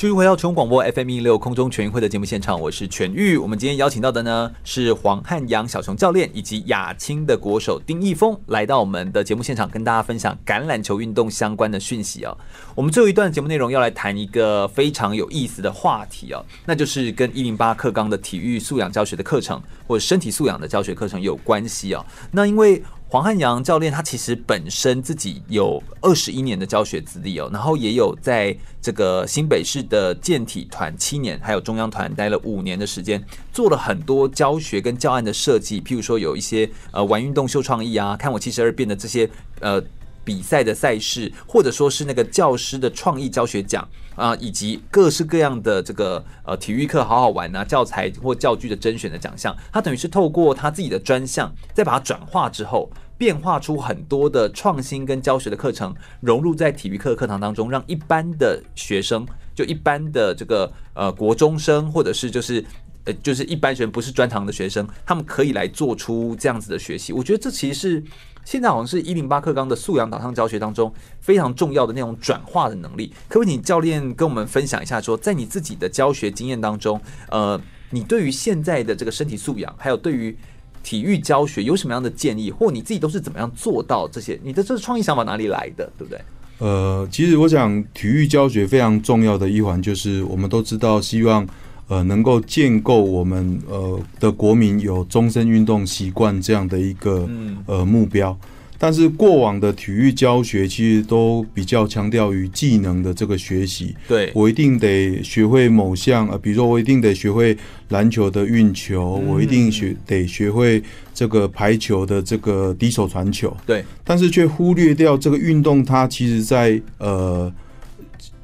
继续回到全国广播 FM 一六空中全运会的节目现场，我是全玉。我们今天邀请到的呢是黄汉阳小熊教练以及亚青的国手丁义峰，来到我们的节目现场，跟大家分享橄榄球运动相关的讯息哦。我们最后一段节目内容要来谈一个非常有意思的话题哦，那就是跟一零八课纲的体育素养教学的课程或者身体素养的教学课程有关系哦。那因为黄汉阳教练他其实本身自己有二十一年的教学资历哦，然后也有在这个新北市的健体团七年，还有中央团待了五年的时间，做了很多教学跟教案的设计，譬如说有一些呃玩运动秀创意啊，看我七十二变的这些呃。比赛的赛事，或者说是那个教师的创意教学奖啊，以及各式各样的这个呃体育课好好玩啊，教材或教具的甄选的奖项，他等于是透过他自己的专项，再把它转化之后，变化出很多的创新跟教学的课程，融入在体育课课堂当中，让一般的学生，就一般的这个呃国中生，或者是就是呃就是一般学生不是专长的学生，他们可以来做出这样子的学习。我觉得这其实是。现在好像是一零八课纲的素养导向教学当中非常重要的那种转化的能力，可不可以教练跟我们分享一下说，说在你自己的教学经验当中，呃，你对于现在的这个身体素养，还有对于体育教学有什么样的建议，或你自己都是怎么样做到这些？你的这创意想法哪里来的，对不对？呃，其实我想体育教学非常重要的一环就是，我们都知道希望。呃，能够建构我们呃的国民有终身运动习惯这样的一个呃目标。但是过往的体育教学其实都比较强调于技能的这个学习。对，我一定得学会某项，呃，比如说我一定得学会篮球的运球，我一定学得学会这个排球的这个低手传球。对，但是却忽略掉这个运动，它其实在呃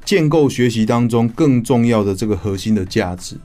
建构学习当中更重要的这个核心的价值。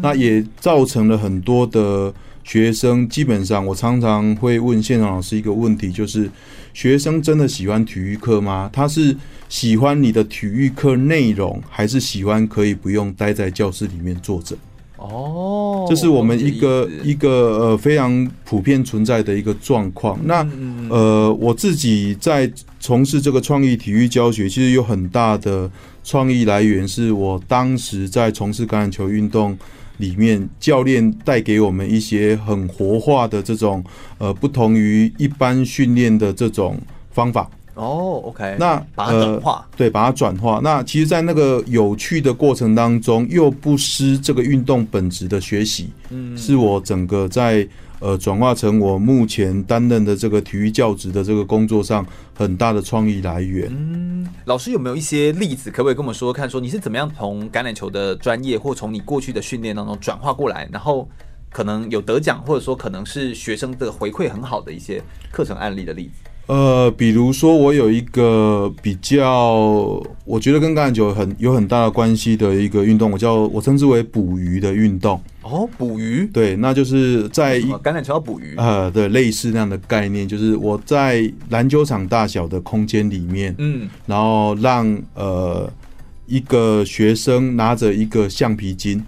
那也造成了很多的。学生基本上，我常常会问现场老师一个问题，就是学生真的喜欢体育课吗？他是喜欢你的体育课内容，还是喜欢可以不用待在教室里面坐着？哦，这是我们一个一个呃非常普遍存在的一个状况。那呃，我自己在从事这个创意体育教学，其实有很大的创意来源，是我当时在从事橄榄球运动。里面教练带给我们一些很活化的这种呃，不同于一般训练的这种方法。哦，OK，那把它转化，对，把它转化。那其实，在那个有趣的过程当中，又不失这个运动本质的学习。嗯，是我整个在。呃，转化成我目前担任的这个体育教职的这个工作上很大的创意来源。嗯，老师有没有一些例子，可不可以跟我们说说看？说你是怎么样从橄榄球的专业，或从你过去的训练当中转化过来，然后可能有得奖，或者说可能是学生的回馈很好的一些课程案例的例子。呃，比如说我有一个比较，我觉得跟橄榄球很有很大的关系的一个运动，我叫我称之为捕鱼的运动。哦，捕鱼？对，那就是在橄榄球要捕鱼。呃，对，类似那样的概念，就是我在篮球场大小的空间里面，嗯，然后让呃一个学生拿着一个橡皮筋，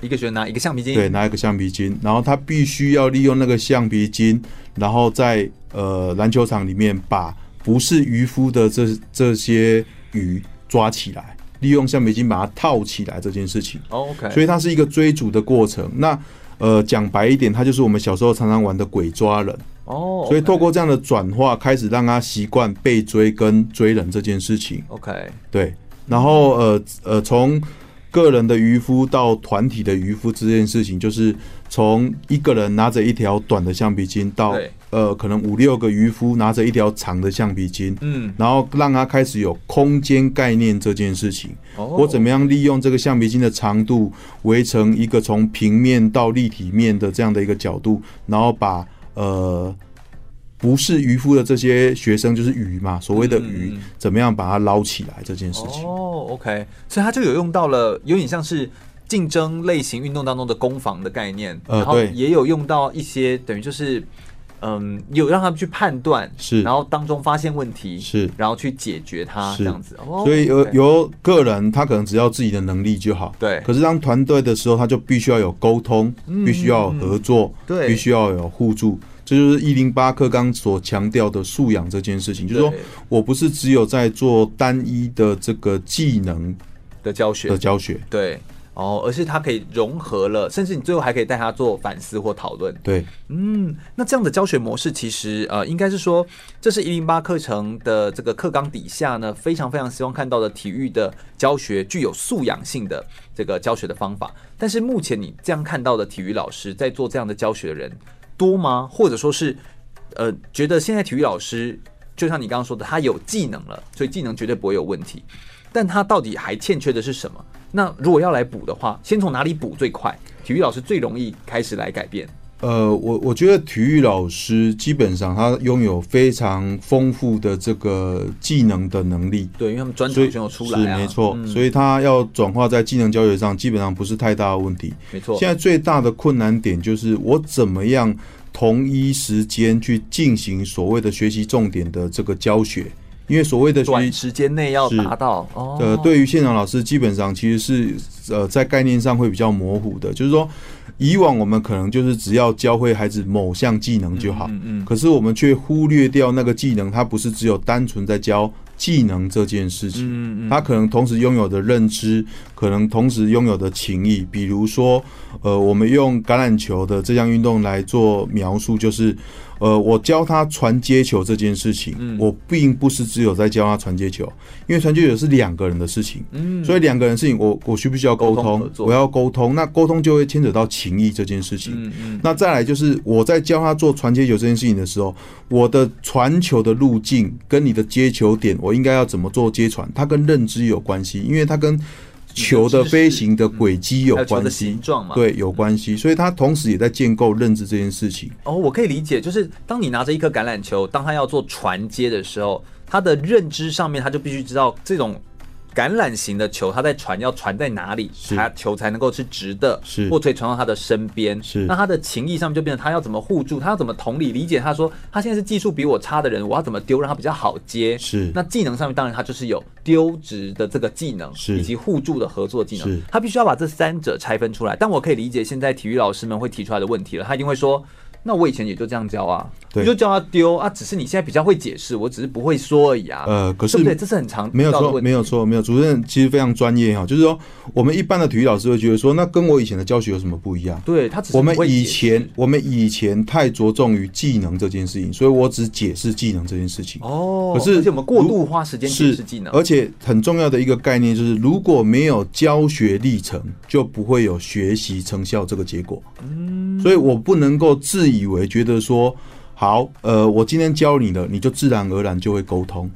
一个学生拿一个橡皮筋，对，拿一个橡皮筋，然后他必须要利用那个橡皮筋，然后在呃，篮球场里面把不是渔夫的这这些鱼抓起来，利用橡皮筋把它套起来这件事情。OK，所以它是一个追逐的过程。那呃，讲白一点，它就是我们小时候常常玩的鬼抓人。哦，所以透过这样的转化，开始让他习惯被追跟追人这件事情。OK，对。然后呃呃，从个人的渔夫到团体的渔夫这件事情，就是从一个人拿着一条短的橡皮筋到。呃，可能五六个渔夫拿着一条长的橡皮筋，嗯，然后让他开始有空间概念这件事情。哦，我怎么样利用这个橡皮筋的长度围成一个从平面到立体面的这样的一个角度，然后把呃不是渔夫的这些学生就是鱼嘛，所谓的鱼，怎么样把它捞起来这件事情。哦，OK，所以他就有用到了有点像是竞争类型运动当中的攻防的概念，然后也有用到一些等于就是。嗯，有让他们去判断，是，然后当中发现问题，是，然后去解决它，这样子。所以由由个人，他可能只要自己的能力就好。对。可是当团队的时候，他就必须要有沟通，必须要有合作，对，必须要有互助。这就是一零八课纲所强调的素养这件事情，就是说我不是只有在做单一的这个技能的教学的教学，对。哦，而是它可以融合了，甚至你最后还可以带他做反思或讨论。对，嗯，那这样的教学模式其实呃，应该是说，这是一零八课程的这个课纲底下呢，非常非常希望看到的体育的教学具有素养性的这个教学的方法。但是目前你这样看到的体育老师在做这样的教学的人多吗？或者说是呃，觉得现在体育老师就像你刚刚说的，他有技能了，所以技能绝对不会有问题。但他到底还欠缺的是什么？那如果要来补的话，先从哪里补最快？体育老师最容易开始来改变。呃，我我觉得体育老师基本上他拥有非常丰富的这个技能的能力。对，因为他们专长就有出来啊，是没错。嗯，所以他要转化在技能教学上，基本上不是太大的问题。没错。现在最大的困难点就是我怎么样同一时间去进行所谓的学习重点的这个教学。因为所谓的短时间内要达到，呃，对于现场老师，基本上其实是呃在概念上会比较模糊的。就是说，以往我们可能就是只要教会孩子某项技能就好，嗯嗯，可是我们却忽略掉那个技能，它不是只有单纯在教技能这件事情，嗯嗯，它可能同时拥有的认知，可能同时拥有的情谊。比如说，呃，我们用橄榄球的这项运动来做描述，就是。呃，我教他传接球这件事情，嗯、我并不是只有在教他传接球，因为传接球是两个人的事情，嗯，所以两个人的事情我，我我需不需要沟通？我要沟通，那沟通就会牵扯到情谊这件事情。嗯嗯，那再来就是我在教他做传接球这件事情的时候，我的传球的路径跟你的接球点，我应该要怎么做接传？它跟认知有关系，因为它跟。球的飞行的轨迹有关系，对，有关系，所以它同时也在建构认知这件事情。哦，我可以理解，就是当你拿着一颗橄榄球，当他要做传接的时候，他的认知上面他就必须知道这种。橄榄型的球，它在传要传在哪里，它球才能够是直的，是或可以传到他的身边。是那他的情谊上面就变成他要怎么互助，他要怎么同理理解。他说他现在是技术比我差的人，我要怎么丢让他比较好接？是那技能上面当然他就是有丢直的这个技能，是以及互助的合作技能。是他必须要把这三者拆分出来。但我可以理解现在体育老师们会提出来的问题了，他一定会说。那我以前也就这样教啊，你就叫他丢啊，只是你现在比较会解释，我只是不会说而已啊。呃，可是对不对？这是很常没有错，没有错，没有。主任其实非常专业哈，就是说我们一般的体育老师会觉得说，那跟我以前的教学有什么不一样？对他只是我们以前我们以前太着重于技能这件事情，所以我只解释技能这件事情。哦，可是而且我们过度花时间解释技能，而且很重要的一个概念就是，如果没有教学历程，就不会有学习成效这个结果。嗯，所以我不能够自以为觉得说。好，呃，我今天教你的，你就自然而然就会沟通。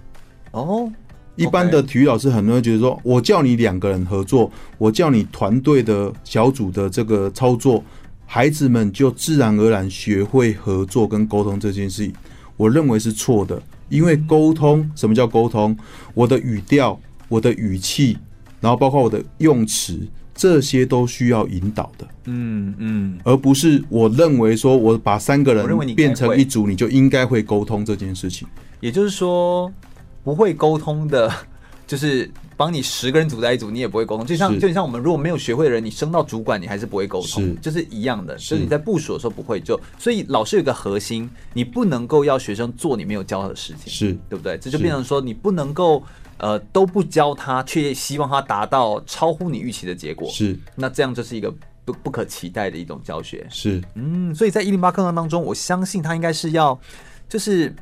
哦，一般的体育老师很多人觉得说，我叫你两个人合作，我叫你团队的小组的这个操作，孩子们就自然而然学会合作跟沟通这件事情。我认为是错的，因为沟通，什么叫沟通？我的语调，我的语气，然后包括我的用词。这些都需要引导的，嗯嗯，而不是我认为说我把三个人变成一组，你就应该会沟通这件事情。也就是说，不会沟通的，就是帮你十个人组在一组，你也不会沟通。就像就像我们如果没有学会的人，你升到主管，你还是不会沟通，是就是一样的。就是你在部署的时候不会，就所以老师有一个核心，你不能够要学生做你没有教他的事情，是对不对？这就变成说你不能够。呃，都不教他，却希望他达到超乎你预期的结果，是。那这样就是一个不不可期待的一种教学，是。嗯，所以在一零八课堂当中，我相信他应该是要，就是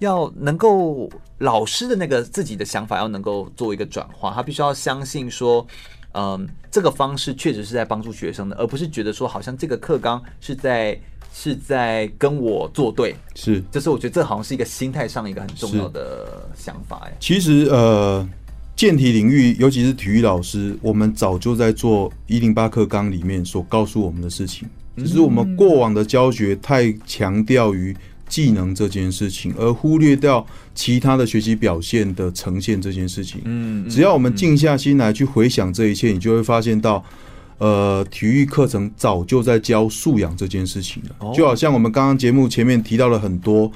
要能够老师的那个自己的想法要能够做一个转化，他必须要相信说，嗯、呃，这个方式确实是在帮助学生的，而不是觉得说好像这个课纲是在。是在跟我作对，是，就是我觉得这好像是一个心态上一个很重要的想法哎。其实呃，健体领域，尤其是体育老师，我们早就在做一零八课纲里面所告诉我们的事情，只是我们过往的教学太强调于技能这件事情，而忽略掉其他的学习表现的呈现这件事情。嗯，只要我们静下心来去回想这一切，你就会发现到。呃，体育课程早就在教素养这件事情了，就好像我们刚刚节目前面提到了很多，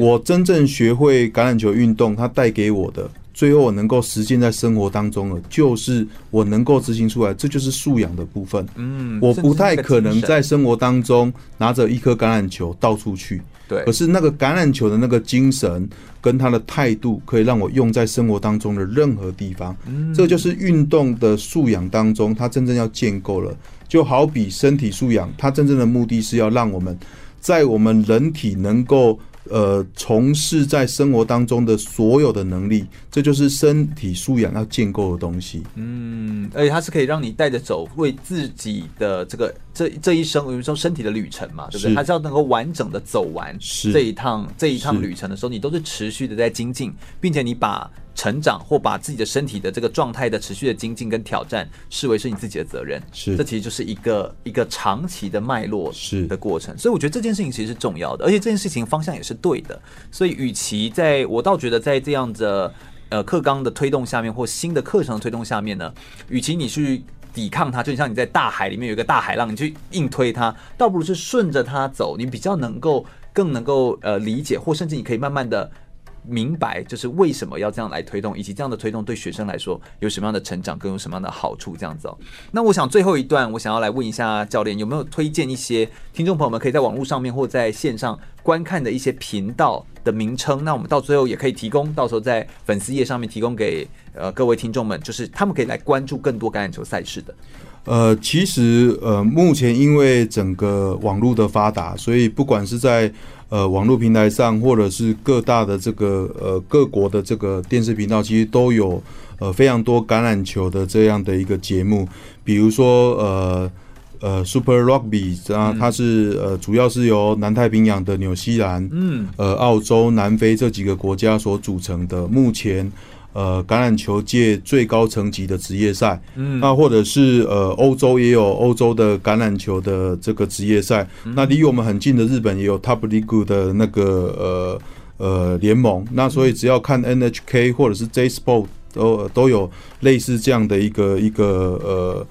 我真正学会橄榄球运动，它带给我的，最后我能够实践在生活当中了，就是我能够执行出来，这就是素养的部分。嗯，我不太可能在生活当中拿着一颗橄榄球到处去。对，可是那个橄榄球的那个精神跟他的态度，可以让我用在生活当中的任何地方。嗯，这就是运动的素养当中，它真正要建构了。就好比身体素养，它真正的目的是要让我们在我们人体能够。呃，从事在生活当中的所有的能力，这就是身体素养要建构的东西。嗯，而且它是可以让你带着走，为自己的这个这这一生，比如说身体的旅程嘛，对不对？它是要能够完整的走完这一趟这一趟旅程的时候，你都是持续的在精进，并且你把。成长或把自己的身体的这个状态的持续的精进跟挑战视为是你自己的责任，是这其实就是一个一个长期的脉络是的过程，所以我觉得这件事情其实是重要的，而且这件事情方向也是对的。所以，与其在我倒觉得在这样的呃课纲的推动下面或新的课程的推动下面呢，与其你去抵抗它，就像你在大海里面有一个大海浪，你去硬推它，倒不如是顺着它走，你比较能够更能够呃理解，或甚至你可以慢慢的。明白，就是为什么要这样来推动，以及这样的推动对学生来说有什么样的成长，更有什么样的好处，这样子哦。那我想最后一段，我想要来问一下教练，有没有推荐一些听众朋友们可以在网络上面或在线上观看的一些频道的名称，那我们到最后也可以提供，到时候在粉丝页上面提供给呃各位听众们，就是他们可以来关注更多橄榄球赛事的。呃，其实呃，目前因为整个网络的发达，所以不管是在呃网络平台上，或者是各大的这个呃各国的这个电视频道，其实都有呃非常多橄榄球的这样的一个节目，比如说呃呃 Super Rugby 啊，它是呃主要是由南太平洋的纽西兰、嗯。呃澳洲、南非这几个国家所组成的，目前。呃，橄榄球界最高层级的职业赛，嗯，那或者是呃，欧洲也有欧洲的橄榄球的这个职业赛，嗯，那离我们很近的日本也有 Top League 的那个呃呃联盟，那所以只要看 NHK 或者是 J Sport 都都有类似这样的一个一个呃。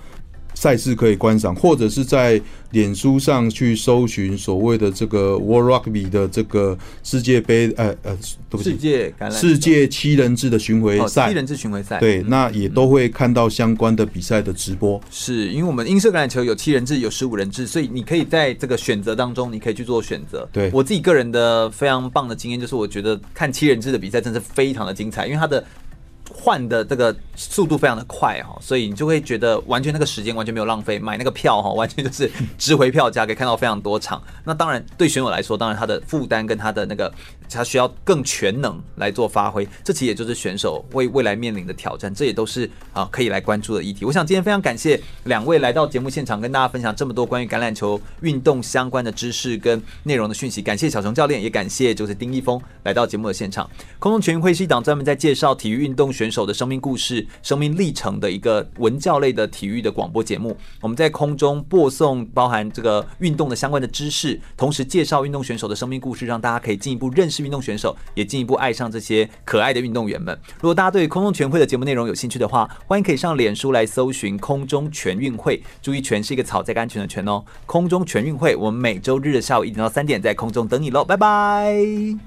赛事可以观赏，或者是在脸书上去搜寻所谓的这个 World Rugby 的这个世界杯，呃呃，世界橄榄世界七人制的巡回赛，七人制巡回赛，对，那也都会看到相关的比赛的直播。是因为我们英式橄榄球有七人制，有十五人制，所以你可以在这个选择当中，你可以去做选择。对我自己个人的非常棒的经验，就是我觉得看七人制的比赛真是非常的精彩，因为它的。换的这个速度非常的快哈，所以你就会觉得完全那个时间完全没有浪费，买那个票哈，完全就是值回票价，可以看到非常多场。那当然对选手来说，当然他的负担跟他的那个他需要更全能来做发挥，这其实也就是选手为未来面临的挑战，这也都是啊可以来关注的议题。我想今天非常感谢两位来到节目现场，跟大家分享这么多关于橄榄球运动相关的知识跟内容的讯息。感谢小熊教练，也感谢就是丁一峰来到节目的现场。空中全运会是一档专门在介绍体育运动选手的生命故事、生命历程的一个文教类的体育的广播节目。我们在空中播送包含这个运动的相关的知识，同时介绍运动选手的生命故事，让大家可以进一步认识运动选手，也进一步爱上这些可爱的运动员们。如果大家对空中全会的节目内容有兴趣的话，欢迎可以上脸书来搜寻“空中全运会”，注意“全”是一个草在安全的“全”哦。空中全运会，我们每周日的下午一点到三点在空中等你喽，拜拜。